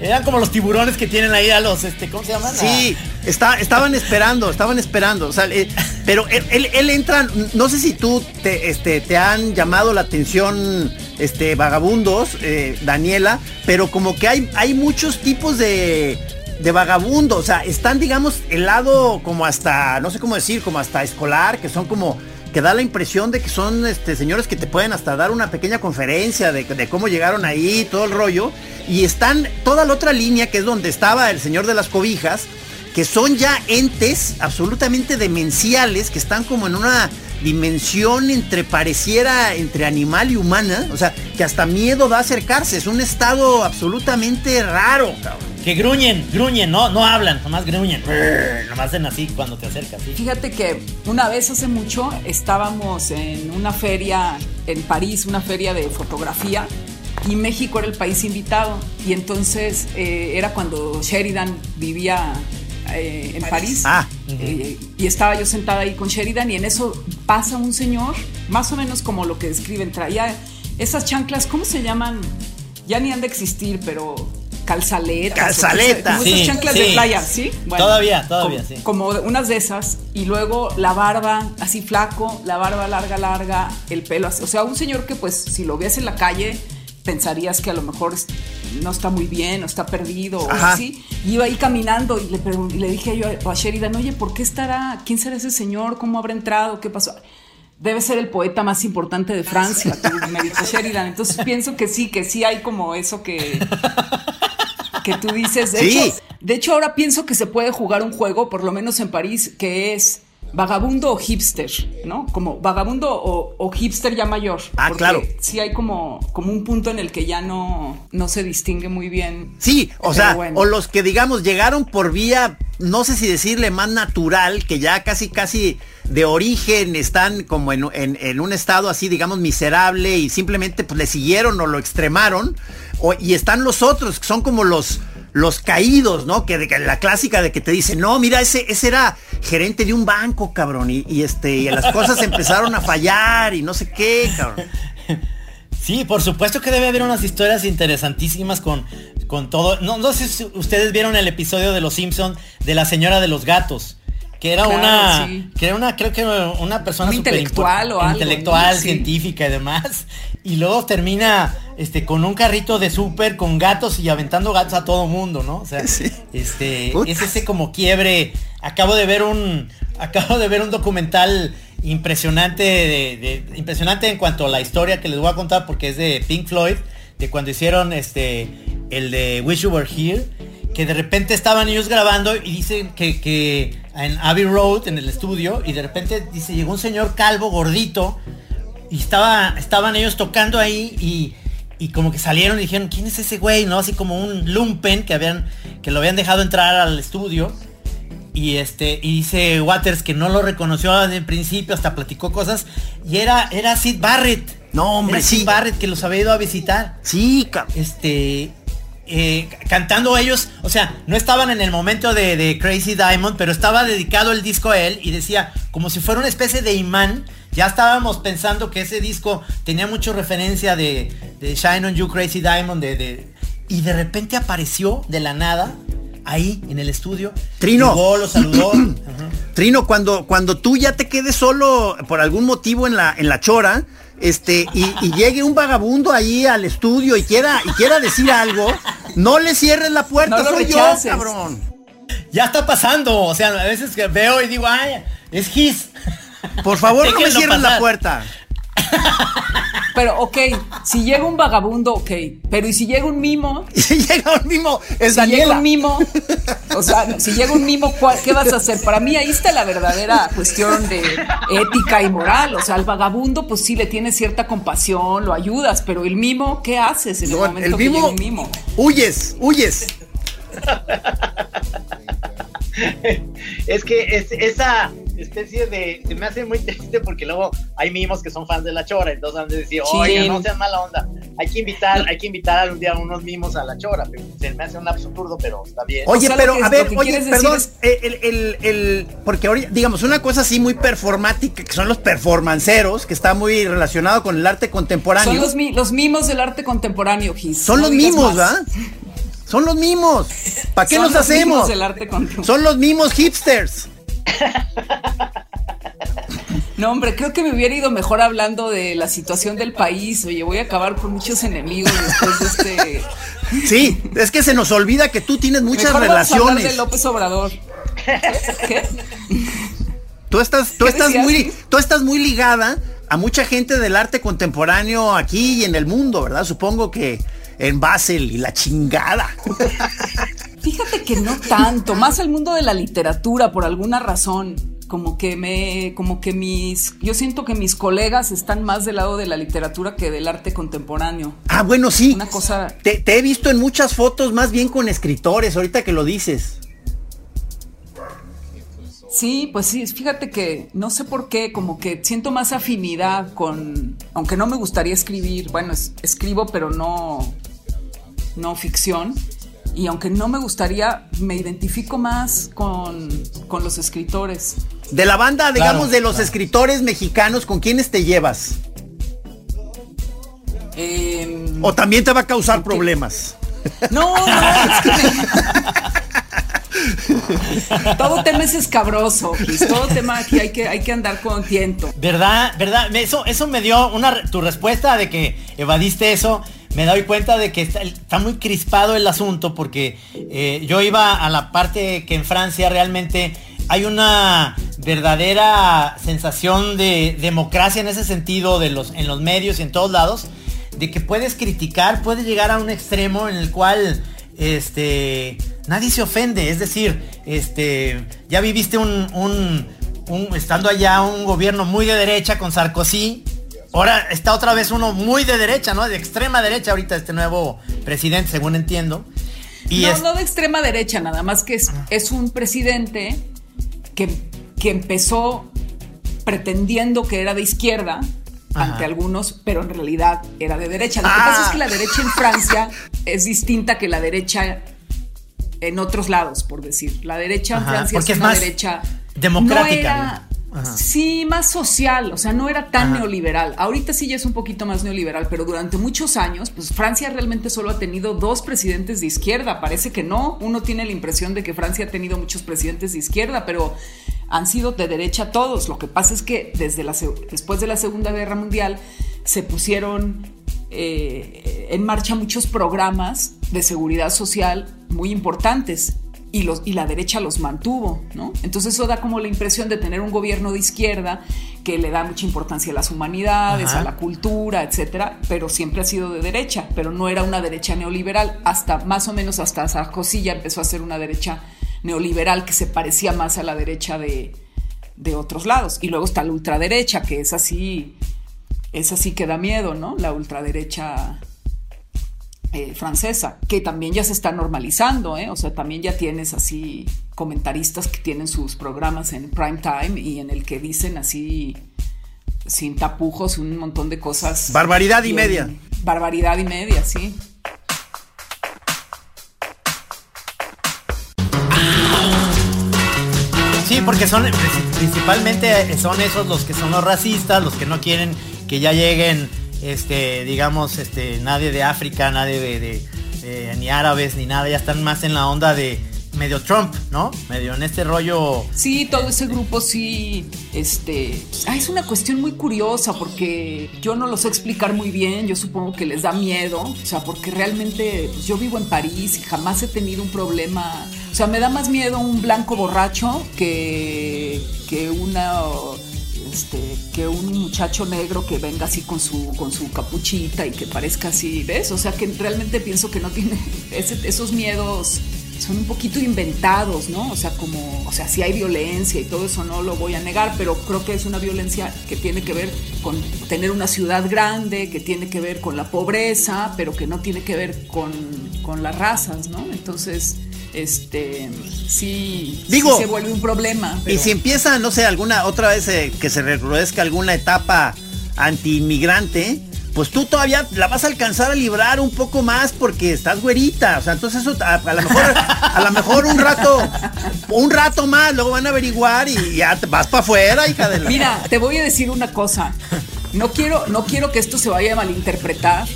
[SPEAKER 2] Eran como los tiburones que tienen ahí a los, este, ¿cómo se llaman?
[SPEAKER 3] sí, está, estaban esperando, estaban esperando, o sea, eh, pero él, él- él entra, no sé si tú te, este, te han llamado la atención, este, vagabundos, eh, Daniela, pero como que hay, hay muchos tipos de, de vagabundos, o sea, están, digamos, el lado como hasta, no sé cómo decir, como hasta escolar, que son como que da la impresión de que son este, señores que te pueden hasta dar una pequeña conferencia de, cómo llegaron ahí, todo el rollo. Y están toda la otra línea, que es donde estaba el señor de las cobijas, que son ya entes absolutamente demenciales, que están como en una dimensión entre pareciera entre animal y humana, o sea, que hasta miedo da acercarse, es un estado absolutamente raro, cabrón.
[SPEAKER 2] Que gruñen, gruñen, no, no hablan, nomás gruñen. Nomás hacen así cuando te acercas, sí.
[SPEAKER 4] Fíjate que una vez hace mucho estábamos en una feria en París, una feria de fotografía, y México era el país invitado. Y entonces eh, era cuando Sheridan vivía eh, en París.
[SPEAKER 3] Ah.
[SPEAKER 4] Eh, y estaba yo sentada ahí con Sheridan y en eso pasa un señor, más o menos como lo que describen, traía esas chanclas, ¿cómo se llaman? Ya ni han de existir, pero calzaletas. o qué sé,
[SPEAKER 3] Calzaleta.
[SPEAKER 4] Como esas
[SPEAKER 2] Sí,
[SPEAKER 4] chanclas
[SPEAKER 2] sí.
[SPEAKER 4] de playa, ¿sí?
[SPEAKER 2] Todavía, todavía,
[SPEAKER 4] como-
[SPEAKER 2] sí.
[SPEAKER 4] como unas de esas y luego la barba así flaco, la barba larga, larga, el pelo así. O sea, un señor que pues si lo ves en la calle pensarías que a lo mejor no está muy bien o está perdido o así. Y iba ahí caminando y le, y le dije yo a Sheridan, oye, ¿por qué estará? ¿Quién será ese señor? ¿Cómo habrá entrado? ¿Qué pasó? Debe ser el poeta más importante de Francia, tú, me dijo Sheridan. Entonces pienso que sí, que sí hay como eso que, que tú dices. De,
[SPEAKER 3] Sí.
[SPEAKER 4] hecho, de hecho, ahora pienso que se puede jugar un juego, por lo menos en París, que es vagabundo o hipster, ¿no? Como vagabundo o, o hipster ya mayor.
[SPEAKER 3] Ah,
[SPEAKER 4] Porque
[SPEAKER 3] claro.
[SPEAKER 4] Sí hay como, como un punto en el que ya no, no se distingue muy bien.
[SPEAKER 3] Sí, o sea,
[SPEAKER 4] bueno.
[SPEAKER 3] o los que digamos llegaron por vía, no sé si decirle más natural, que ya casi casi de origen están como en, en- en un estado así, digamos, miserable y simplemente pues le siguieron o lo extremaron, y están los otros, que son como los los caídos, ¿no? Que, de, la clásica de que te dicen, no, mira, ese, ese era gerente de un banco, cabrón, y, este, las cosas empezaron a fallar y no sé qué, cabrón.
[SPEAKER 2] Sí, por supuesto que debe haber unas historias interesantísimas con, con todo. No, no sé si ustedes vieron el episodio de Los Simpsons de la señora de los gatos. Que era una, que era una, creo que una persona
[SPEAKER 4] intelectual o algo,
[SPEAKER 2] intelectual, científica y demás. Y luego termina este con un carrito de súper con gatos y aventando gatos a todo mundo, ¿no? O sea, este es ese como quiebre. Acabo de ver un acabo de ver un documental impresionante de, impresionante en cuanto a la historia que les voy a contar porque es de Pink Floyd, de cuando hicieron este el de Wish You Were Here, que de repente estaban ellos grabando y dicen que, que en Abbey Road, en el estudio, y de repente dice, llegó un señor calvo, gordito, y estaba, estaban ellos tocando ahí y, y como que salieron y dijeron, ¿quién es ese güey? ¿No? Así como un lumpen que habían, que lo habían dejado entrar al estudio. Y este, y dice Waters que no lo reconoció en principio, hasta platicó cosas. Y era, era Sid Barrett.
[SPEAKER 3] No, hombre,
[SPEAKER 2] Sid Barrett que los había ido a visitar.
[SPEAKER 3] Sí,
[SPEAKER 2] Este, eh, cantando ellos, o sea, no estaban en el momento de, Crazy Diamond, pero estaba dedicado el disco a él y decía, como si fuera una especie de imán, ya estábamos pensando que ese disco tenía mucha referencia de, Shine on You Crazy Diamond, de, y de repente apareció de la nada ahí en el estudio.
[SPEAKER 3] Trino.
[SPEAKER 2] lo saludó.
[SPEAKER 3] Trino, cuando, cuando tú ya te quedes solo por algún motivo en la, en la chora, este, y, llegue un vagabundo ahí al estudio y quiera, y quiera decir algo, no le cierres la puerta, soy yo, cabrón.
[SPEAKER 2] Ya está pasando, o sea, a veces que veo y digo, ay, es his.
[SPEAKER 3] Por favor, no me cierres la puerta.
[SPEAKER 4] Pero, ok, si llega un vagabundo, ok. Pero ¿y si llega un mimo?
[SPEAKER 3] Si llega un mimo, es
[SPEAKER 4] si llega un mimo, o sea, si llega un mimo, ¿qué vas a hacer? Para mí ahí está la verdadera cuestión de ética y moral. O sea, al vagabundo, pues sí le tienes cierta compasión, lo ayudas, pero el mimo, ¿qué haces en el momento que llega un mimo?
[SPEAKER 3] Huyes, huyes.
[SPEAKER 6] es que es, esa especie de. Se me hace muy triste porque luego hay mimos que son fans de la chora, entonces han de decir, oiga, no sean mala onda. Hay que invitar, hay que invitar algún día a unos mimos a la chora. Se me hace un absurdo, pero está bien.
[SPEAKER 3] Oye, pero a ver, oye, perdón, el, el, el, porque ahorita, digamos, una cosa así muy performática, que son los performanceros, que está muy relacionado con el arte contemporáneo.
[SPEAKER 4] Son los, los mimos del arte contemporáneo, Gis.
[SPEAKER 3] Son los mimos, ¿verdad? Son los mimos. ¿Para qué nos hacemos? Son los mismos hipsters.
[SPEAKER 4] No, hombre, creo que me hubiera ido mejor hablando de la situación del país. Oye, voy a acabar con muchos enemigos después de este.
[SPEAKER 3] Sí, es que se nos olvida que tú tienes muchas relaciones.
[SPEAKER 4] de López Obrador. ¿Qué?
[SPEAKER 3] Tú estás, tú estás muy, tú estás muy ligada a mucha gente del arte contemporáneo aquí y en el mundo, ¿verdad? Supongo que en Basel y la chingada.
[SPEAKER 4] Fíjate que no tanto, más al mundo de la literatura por alguna razón. Como que me, como que mis, yo siento que mis colegas están más del lado de la literatura que del arte contemporáneo.
[SPEAKER 3] Ah, bueno, sí.
[SPEAKER 4] Una cosa.
[SPEAKER 3] Te, te he visto en muchas fotos más bien con escritores, ahorita que lo dices.
[SPEAKER 4] Sí, pues sí, fíjate que no sé por qué, como que siento más afinidad con, aunque no me gustaría escribir, bueno, escribo pero no, no ficción. Y aunque no me gustaría, me identifico más con, los escritores.
[SPEAKER 3] De la banda, digamos, de los escritores mexicanos, ¿con quiénes te llevas? Em, o también te va a causar problemas.
[SPEAKER 4] No, no, es que todo tema es escabroso, todo tema aquí hay que, hay que andar con tiento.
[SPEAKER 2] ¿Verdad? ¿Verdad? Eso, eso me dio una tu respuesta de que evadiste eso me doy cuenta de que está, muy crispado el asunto porque eh, yo iba a la parte que en Francia realmente hay una verdadera sensación de democracia en ese sentido de los, en los medios y en todos lados, de que puedes criticar, puedes llegar a un extremo en el cual este, nadie se ofende. Es decir, este, ya viviste un, un, estando allá un gobierno muy de derecha con Sarkozy, Ahora está otra vez uno muy de derecha, ¿no? De extrema derecha ahorita este nuevo presidente, según entiendo.
[SPEAKER 4] Y no, no de extrema derecha, nada más que es, es un presidente que, que empezó pretendiendo que era de izquierda ante algunos, pero en realidad era de derecha. Lo que pasa es que la ah. derecha en Francia es distinta que la derecha en otros lados, por decir. La derecha en
[SPEAKER 2] Ajá,
[SPEAKER 4] Francia
[SPEAKER 2] porque
[SPEAKER 4] es
[SPEAKER 2] es
[SPEAKER 4] una
[SPEAKER 2] más
[SPEAKER 4] derecha
[SPEAKER 2] democrática,
[SPEAKER 4] No era-
[SPEAKER 2] Ajá.
[SPEAKER 4] Sí, más social, o sea, no era tan
[SPEAKER 2] Ajá.
[SPEAKER 4] neoliberal. Ahorita sí ya es un poquito más neoliberal, pero durante muchos años, pues Francia realmente solo ha tenido dos presidentes de izquierda. Parece que no. Uno tiene la impresión de que Francia ha tenido muchos presidentes de izquierda, pero han sido de derecha todos. Lo que pasa es que desde la, después de la Segunda Guerra Mundial se pusieron eh, en marcha muchos programas de seguridad social muy importantes y, los, y la derecha los mantuvo, ¿no? Entonces eso da como la impresión de tener un gobierno de izquierda que le da mucha importancia a las humanidades,
[SPEAKER 2] Ajá.
[SPEAKER 4] a la cultura, etcétera, pero siempre ha sido de derecha, pero no era una derecha neoliberal, hasta más o menos hasta Sarkozy ya empezó a ser una derecha neoliberal que se parecía más a la derecha de, de otros lados. Y luego está la ultraderecha, que es así, es así que da miedo, ¿no? La ultraderecha eh, francesa, que también ya se está normalizando, ¿eh? O sea, también ya tienes así comentaristas que tienen sus programas en prime time y en el que dicen así sin tapujos un montón de cosas.
[SPEAKER 3] Barbaridad y
[SPEAKER 4] bien-
[SPEAKER 3] media.
[SPEAKER 4] Barbaridad y media, sí.
[SPEAKER 2] Sí, porque son principalmente son esos los que son los racistas, los que no quieren que ya lleguen, este, digamos, este, nadie de África, nadie de, ni árabes ni nada, ya están más en la onda de medio Trump, ¿no? Medio en este rollo.
[SPEAKER 4] Sí, todo ese grupo sí, este, ah, es una cuestión muy curiosa porque yo no lo sé explicar muy bien, yo supongo que les da miedo, o sea, porque realmente pues, yo vivo en París y jamás he tenido un problema, o sea, me da más miedo un blanco borracho que, que una... Este, que un muchacho negro que venga así con su, con su capuchita y que parezca así, ¿ves? O sea que realmente pienso que no tiene esos miedos son un poquito inventados, ¿no? O sea, como, o sea, sí hay violencia y todo eso no lo voy a negar, pero creo que es una violencia que tiene que ver con tener una ciudad grande, que tiene que ver con la pobreza, pero que no tiene que ver con, con las razas, ¿no? Entonces, este, sí,
[SPEAKER 3] Digo,
[SPEAKER 4] sí se vuelve un problema.
[SPEAKER 3] Y si empieza, no sé, alguna otra vez eh, que se recrudezca alguna etapa anti-inmigrante, pues tú todavía la vas a alcanzar a librar un poco más porque estás güerita. O sea, entonces eso a, a lo mejor, a lo mejor un rato, un rato más, luego van a averiguar y ya te vas para afuera, hija de la.
[SPEAKER 4] Mira, te voy a decir una cosa. No quiero, no quiero que esto se vaya a malinterpretar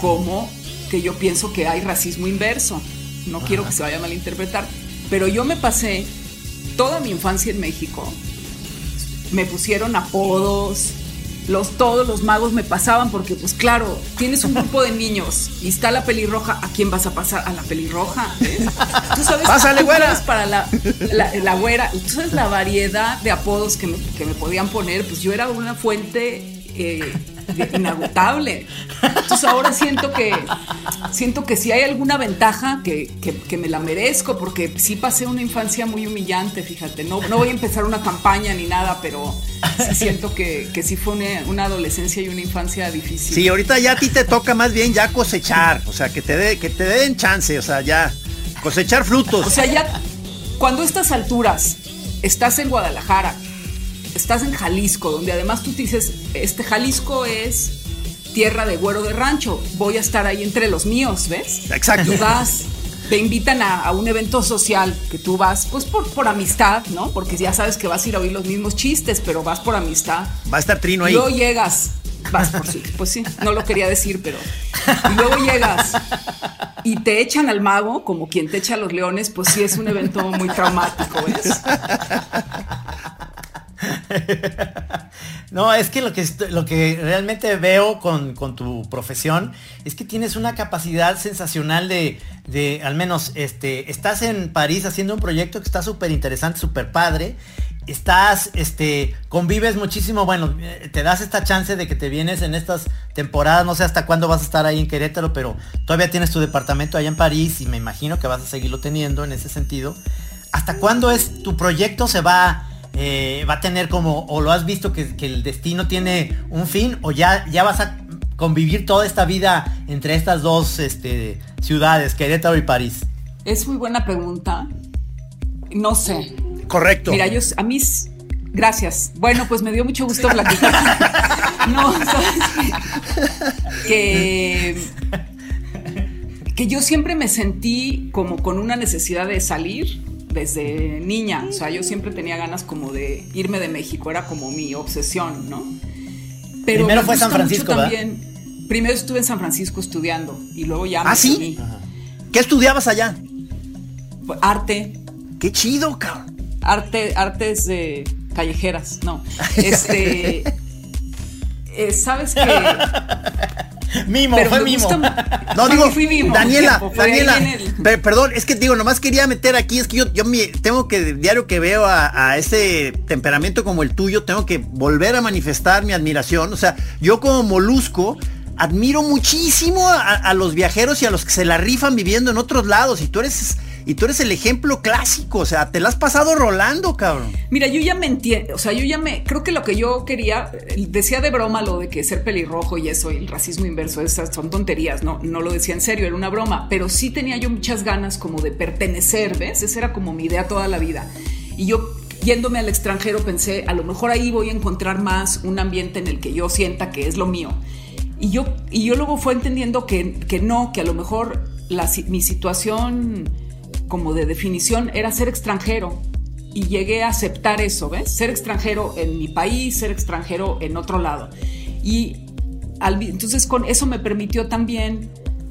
[SPEAKER 4] como que yo pienso que hay racismo inverso. No quiero que se vaya a malinterpretar. Pero yo me pasé toda mi infancia en México. Me pusieron apodos. Los, todos los magos me pasaban porque, pues claro, tienes un grupo de niños y está la pelirroja. ¿A quién vas a pasar? A la pelirroja. ¿ves? Tú sabes,
[SPEAKER 3] Pásale,
[SPEAKER 4] tú
[SPEAKER 3] güera.
[SPEAKER 4] sabes para la, la, la güera. Tú sabes la variedad de apodos que me, que me podían poner. Pues yo era una fuente eh, inagotable. Entonces ahora siento que siento que si hay alguna ventaja que, que- que me la merezco, porque sí pasé una infancia muy humillante, fíjate. No, no voy a empezar una campaña ni nada, pero sí siento que, que sí fue una, una adolescencia y una infancia difícil.
[SPEAKER 3] Sí, ahorita ya a ti te toca más bien ya cosechar, o sea, que te dé, que te den chance, o sea, ya cosechar frutos.
[SPEAKER 4] O sea, ya cuando a estas alturas estás en Guadalajara, estás en Jalisco, donde además tú dices, este Jalisco es tierra de güero de rancho, voy a estar ahí entre los míos, ¿ves?
[SPEAKER 3] Exacto.
[SPEAKER 4] Y vas, te invitan a, a un evento social que tú vas, pues por, por amistad, ¿no? Porque ya sabes que vas a ir a oír los mismos chistes, pero vas por amistad.
[SPEAKER 3] Va a estar Trino ahí.
[SPEAKER 4] luego llegas, vas por sí, pues sí, no lo quería decir, pero. Y luego llegas y te echan al mago, como quien te echa a los leones, pues sí es un evento muy traumático, ¿ves?
[SPEAKER 2] No, es que lo que, lo que realmente veo con, con tu profesión es que tienes una capacidad sensacional de, de, al menos, este, estás en París haciendo un proyecto que está súper interesante, súper padre. Estás, este, convives muchísimo, bueno, eh, te das esta chance de que te vienes en estas temporadas, no sé hasta cuándo vas a estar ahí en Querétaro, pero todavía tienes tu departamento allá en París y me imagino que vas a seguirlo teniendo en ese sentido. ¿Hasta cuándo es tu proyecto se va, eh, va a tener como, o lo has visto que, que el destino tiene un fin, o ya, ya vas a convivir toda esta vida entre estas dos este, ciudades, Querétaro y París?
[SPEAKER 4] Es muy buena pregunta. No sé.
[SPEAKER 3] Correcto.
[SPEAKER 4] Mira, yo a mí gracias. Bueno, pues me dio mucho gusto platicar. no, sabes que que yo siempre me sentí como con una necesidad de salir desde niña. O sea, yo siempre tenía ganas como de irme de México, era como mi obsesión, ¿no?
[SPEAKER 2] Pero Primero fue San Francisco,
[SPEAKER 4] también. Primero estuve en San Francisco estudiando y luego ya
[SPEAKER 3] ¿Ah, sí? ¿Qué estudiabas allá?
[SPEAKER 4] Arte.
[SPEAKER 3] Qué chido, cabrón.
[SPEAKER 4] Arte, artes de callejeras, no. Este. Eh, ¿Sabes qué?
[SPEAKER 2] Mimo, fue mimo.
[SPEAKER 3] No, digo, fui mimo Daniela, Daniela, perdón, es que digo, nomás quería meter aquí, es que yo, yo tengo que, diario que veo a, ese temperamento como el tuyo, tengo que volver a manifestar mi admiración. O sea, yo como molusco, admiro muchísimo a, a, los viajeros y a los que se la rifan viviendo en otros lados. Y tú eres y tú eres el ejemplo clásico, o sea, te la has pasado rolando, cabrón.
[SPEAKER 4] Mira, yo ya me entiendo, o sea, yo ya me, creo que lo que yo quería, decía de broma lo de que ser pelirrojo y eso, y el racismo inverso, esas son tonterías, no, no lo decía en serio, era una broma, pero sí tenía yo muchas ganas como de pertenecer, ¿ves? Esa era como mi idea toda la vida. Y yo yéndome al extranjero pensé, a lo mejor ahí voy a encontrar más un ambiente en el que yo sienta que es lo mío. Y yo, y yo luego fue entendiendo que, que no, que a lo mejor la, mi situación como de definición era ser extranjero. Y llegué a aceptar eso, ¿ves? Ser extranjero en mi país, ser extranjero en otro lado. Y entonces con eso me permitió también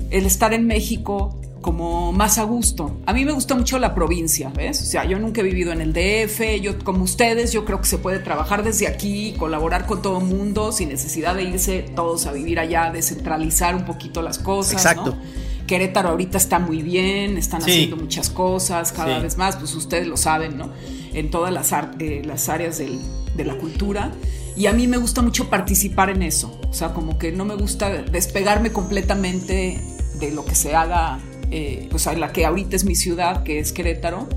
[SPEAKER 4] el estar en México como más a gusto. A mí me gusta mucho la provincia, ¿ves? O sea, yo nunca he vivido en el DF, yo como ustedes, yo creo que se puede trabajar desde aquí, colaborar con todo el mundo sin necesidad de irse todos a vivir allá, descentralizar un poquito las cosas. Exacto. Querétaro ahorita está muy bien, están haciendo muchas cosas cada vez más, pues ustedes lo saben, ¿no? En todas las, eh, las áreas de la cultura. Y a mí me gusta mucho participar en eso. O sea, como que no me gusta despegarme completamente de lo que se haga, eh, pues a la que ahorita es mi ciudad, que es Querétaro.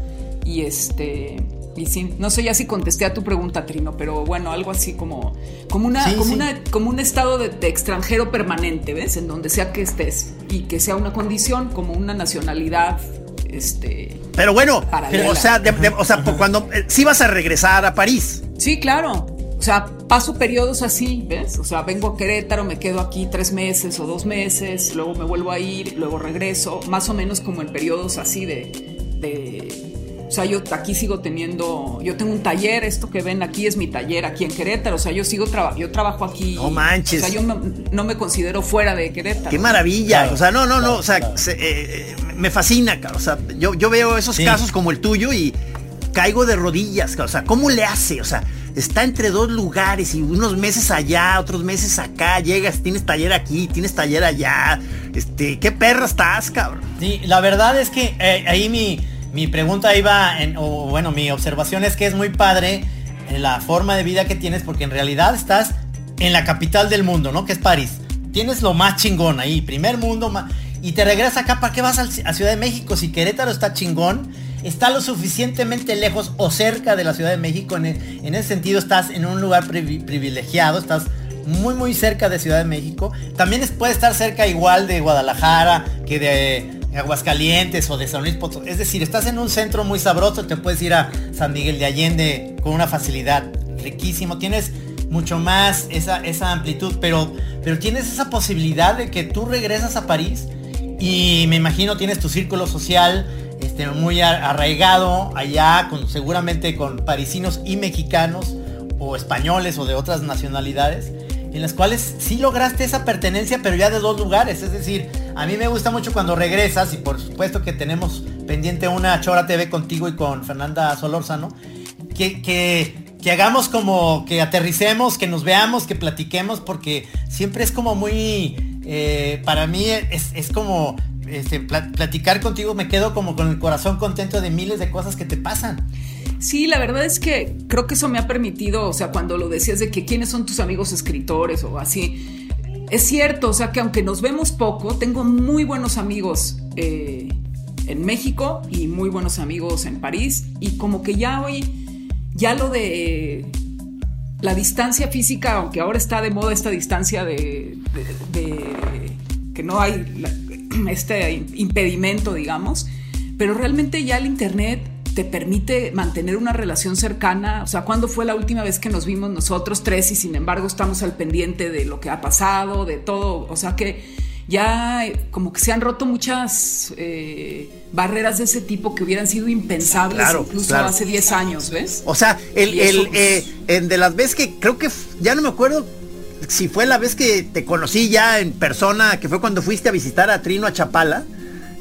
[SPEAKER 4] Y este y sí, no sé ya si contesté a tu pregunta, Trino, pero bueno, algo así como, como, una, como, Una, como un estado de, extranjero permanente, ¿ves? En donde sea que estés y que sea una condición como una nacionalidad. Este,
[SPEAKER 3] pero bueno, o sea, o sea cuando eh, sí vas a regresar a París.
[SPEAKER 4] Sí, claro. O sea, paso periodos así, ¿ves? O sea, vengo a Querétaro, me quedo aquí tres meses o dos meses, luego me vuelvo a ir, luego regreso, más o menos como en periodos así de, de o sea, yo aquí sigo teniendo, yo tengo un taller, esto que ven aquí es mi taller aquí en Querétaro, o sea, yo sigo trabajando, yo trabajo aquí.
[SPEAKER 3] No manches.
[SPEAKER 4] O sea, yo no, me considero fuera de Querétaro.
[SPEAKER 3] Qué maravilla, o sea, no, no, no, o sea, eh, eh, me fascina, o sea, yo, yo veo esos casos como el tuyo y caigo de rodillas, o sea, ¿cómo le hace? O sea, está entre dos lugares y unos meses allá, otros meses acá, llegas, tienes taller aquí, tienes taller allá, este, qué perra estás, cabrón.
[SPEAKER 2] Sí, la verdad es que eh, ahí mi mi pregunta iba, en, o bueno, mi observación es que es muy padre la forma de vida que tienes porque en realidad estás en la capital del mundo, ¿no? Que es París. Tienes lo más chingón ahí, primer mundo, y te regresas acá, ¿para qué vas a Ciudad de México? Si Querétaro está chingón, está lo suficientemente lejos o cerca de la Ciudad de México, en, e, ese sentido estás en un lugar privilegiado, estás muy muy cerca de Ciudad de México. También puede estar cerca igual de Guadalajara que de Aguascalientes o de San Luis Potosí. Es decir, estás en un centro muy sabroso, te puedes ir a San Miguel de Allende con una facilidad riquísimo. Tienes mucho más esa, esa amplitud, pero, pero tienes esa posibilidad de que tú regresas a París y me imagino tienes tu círculo social este, muy arraigado allá, con, seguramente con parisinos y mexicanos o españoles o de otras nacionalidades en las cuales sí lograste esa pertenencia, pero ya de dos lugares. Es decir, a mí me gusta mucho cuando regresas, y por supuesto que tenemos pendiente una Chora TV contigo y con Fernanda Solórzano, que, que, hagamos como que aterricemos, que nos veamos, que platiquemos, porque siempre es como muy, eh, para mí es, como este, platicar contigo, me quedo como con el corazón contento de miles de cosas que te pasan.
[SPEAKER 4] Sí, la verdad es que creo que eso me ha permitido, o sea, cuando lo decías de que quiénes son tus amigos escritores o así, es cierto, o sea, que aunque nos vemos poco, tengo muy buenos amigos eh, en México y muy buenos amigos en París y como que ya hoy, ya lo de la distancia física, aunque ahora está de moda esta distancia de, que no hay este impedimento, digamos, pero realmente ya el Internet te permite mantener una relación cercana. O sea, ¿cuándo fue la última vez que nos vimos nosotros tres y sin embargo estamos al pendiente de lo que ha pasado, de todo? O sea, que, ya eh, como que se han roto muchas eh, barreras de ese tipo que hubieran sido impensables
[SPEAKER 3] Claro,
[SPEAKER 4] incluso
[SPEAKER 3] claro.
[SPEAKER 4] hace 10 años, ¿ves?
[SPEAKER 3] O sea, el, el, eh, en de las veces que creo que ya no me acuerdo si fue la vez que te conocí ya en persona, que fue cuando fuiste a visitar a Trino a Chapala.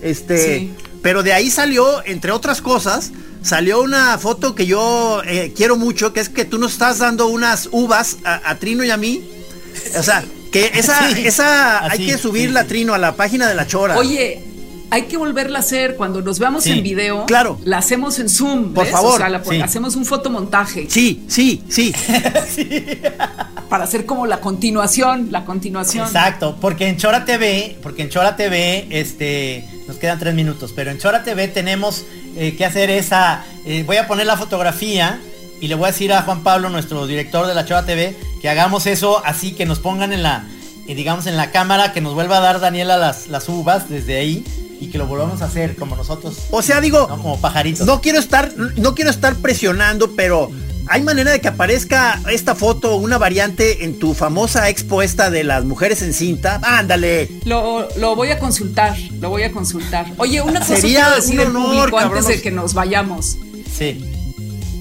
[SPEAKER 3] Este,
[SPEAKER 4] Sí.
[SPEAKER 3] Pero de ahí salió, entre otras cosas, salió una foto que yo eh, quiero mucho, que es que tú nos estás dando unas uvas a, a Trino y a mí. O sea, que esa,
[SPEAKER 2] Sí.
[SPEAKER 3] esa hay que subirla,
[SPEAKER 2] sí, sí.
[SPEAKER 3] Trino, a la página de la Chora.
[SPEAKER 4] Oye, hay que volverla a hacer cuando nos veamos
[SPEAKER 2] Sí,
[SPEAKER 4] en video.
[SPEAKER 3] claro.
[SPEAKER 4] La hacemos en Zoom.
[SPEAKER 3] Por
[SPEAKER 4] ¿ves?
[SPEAKER 3] favor,
[SPEAKER 4] O sea, la-
[SPEAKER 2] sí.
[SPEAKER 4] hacemos un fotomontaje
[SPEAKER 3] Sí, sí, sí.
[SPEAKER 4] para hacer como la continuación, la continuación.
[SPEAKER 2] Exacto, porque en Chora TV, porque en Chora TV, este, nos quedan tres minutos, pero en Chora TV tenemos eh, que hacer esa, eh, voy a poner la fotografía y le voy a decir a Juan Pablo, nuestro director de la Chora TV, que hagamos eso así, que nos pongan en la, eh, digamos en la cámara, que nos vuelva a dar Daniela las, las uvas desde ahí y que lo volvamos a hacer como nosotros,
[SPEAKER 3] O sea, digo,
[SPEAKER 2] ¿no? como pajaritos.
[SPEAKER 3] No quiero estar, no quiero estar presionando, pero hay manera de que aparezca esta foto, una variante en tu famosa expuesta de las mujeres en cinta. Ándale.
[SPEAKER 4] Lo, lo voy a consultar, lo voy a consultar. Oye, una cosa
[SPEAKER 3] Sería
[SPEAKER 4] quiero decir
[SPEAKER 3] un
[SPEAKER 4] al
[SPEAKER 3] honor,
[SPEAKER 4] público
[SPEAKER 3] cabrón,
[SPEAKER 4] antes de que nos vayamos.
[SPEAKER 2] Sí,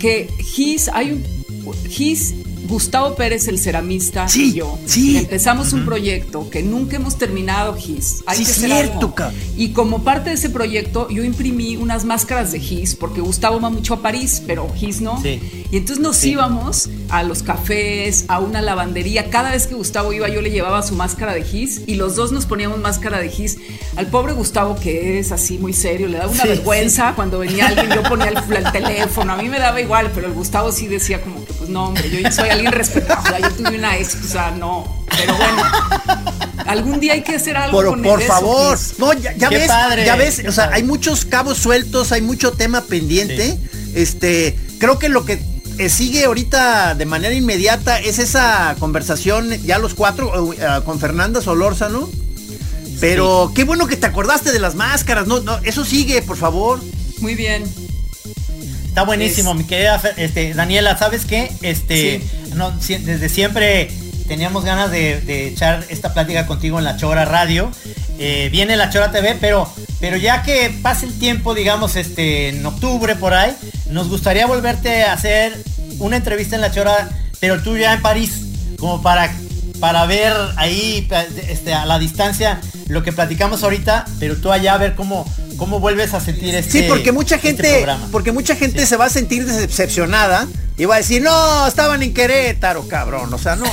[SPEAKER 4] que Gis, hay un Gis, Gustavo Pérez, el ceramista,
[SPEAKER 3] Sí,
[SPEAKER 4] y yo
[SPEAKER 3] sí.
[SPEAKER 4] empezamos un proyecto que nunca hemos terminado, Gis. Hay
[SPEAKER 3] Sí,
[SPEAKER 4] que hacer
[SPEAKER 3] cierto,
[SPEAKER 4] Y como parte de ese proyecto, yo imprimí unas máscaras de Gis, porque Gustavo va mucho a París, pero Gis no.
[SPEAKER 2] Sí.
[SPEAKER 4] Y entonces nos
[SPEAKER 2] Sí.
[SPEAKER 4] íbamos a los cafés, a una lavandería. Cada vez que Gustavo iba, yo le llevaba su máscara de Gis y los dos nos poníamos máscara de Gis. Al pobre Gustavo, que es así muy serio, le da una
[SPEAKER 2] Sí,
[SPEAKER 4] vergüenza cuando venía alguien, yo ponía el, el teléfono. A mí me daba igual, pero el Gustavo sí decía como que, no, hombre, yo soy alguien respetable. Yo tuve una ex, o sea, no. Pero bueno, algún día hay que hacer algo
[SPEAKER 3] Por,
[SPEAKER 4] con
[SPEAKER 3] por
[SPEAKER 4] eso,
[SPEAKER 3] favor.
[SPEAKER 4] Gis.
[SPEAKER 3] No, ya, ves,
[SPEAKER 2] padre,
[SPEAKER 3] ya ves, o sea,
[SPEAKER 2] padre.
[SPEAKER 3] hay muchos cabos sueltos, hay mucho tema pendiente. Este, creo que lo que eh, sigue ahorita de manera inmediata es esa conversación, ya los cuatro, eh, con Fernanda Solórzano. Pero qué bueno que te acordaste de las máscaras, no, no, eso sigue, por favor.
[SPEAKER 4] Muy bien.
[SPEAKER 2] Está buenísimo,
[SPEAKER 4] Es-
[SPEAKER 2] mi querida este, Daniela, ¿sabes qué? Este, no, si- desde siempre teníamos ganas de, de echar esta plática contigo en la Chora Radio. Eh, viene la Chora TV, pero, pero ya que pase el tiempo, digamos, este, en octubre por ahí, nos gustaría volverte a hacer una entrevista en la Chora, pero tú ya en París, como para, para ver ahí este, a la distancia lo que platicamos ahorita, pero tú allá a ver cómo, cómo vuelves a sentir este
[SPEAKER 3] Sí, porque mucha
[SPEAKER 2] este
[SPEAKER 3] gente, porque mucha gente
[SPEAKER 2] Sí.
[SPEAKER 3] se va a sentir decepcionada y va a decir, no, estaban en Querétaro, cabrón. O sea, no.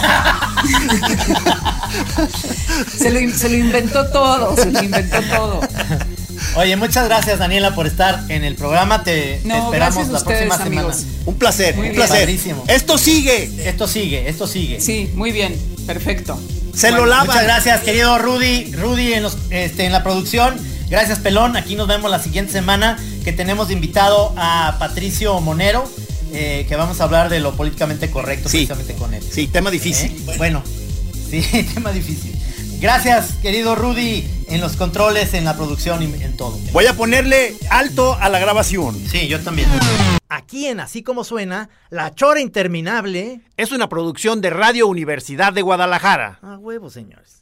[SPEAKER 4] Se lo, in- se lo inventó todo, se lo inventó todo.
[SPEAKER 2] Oye, muchas gracias Daniela por estar en el programa. Te, esperamos la
[SPEAKER 4] ustedes,
[SPEAKER 2] próxima
[SPEAKER 4] amigos.
[SPEAKER 2] semana.
[SPEAKER 3] Un placer,
[SPEAKER 4] Muy
[SPEAKER 3] un
[SPEAKER 4] bien.
[SPEAKER 3] placer.
[SPEAKER 2] Padrísimo.
[SPEAKER 3] Esto sigue.
[SPEAKER 2] Esto sigue, esto sigue.
[SPEAKER 4] Sí, muy bien, perfecto.
[SPEAKER 3] Se lo lavan.
[SPEAKER 2] Muchas gracias, querido Rudy. Rudy en, los- este, en la producción. Gracias, Pelón. Aquí nos vemos la siguiente semana que tenemos invitado a Patricio Monero, eh, que vamos a hablar de lo políticamente correcto
[SPEAKER 3] Sí.
[SPEAKER 2] precisamente con él.
[SPEAKER 3] Sí, tema difícil.
[SPEAKER 2] ¿Eh? Bueno, sí, tema difícil. Gracias, querido Rudy, en los controles, en la producción y en todo.
[SPEAKER 3] Voy a ponerle alto a la grabación.
[SPEAKER 2] Sí, yo también. Aquí en Así Como Suena, La Chora Interminable.
[SPEAKER 3] Es una producción de Radio Universidad de Guadalajara.
[SPEAKER 2] A huevo, señores.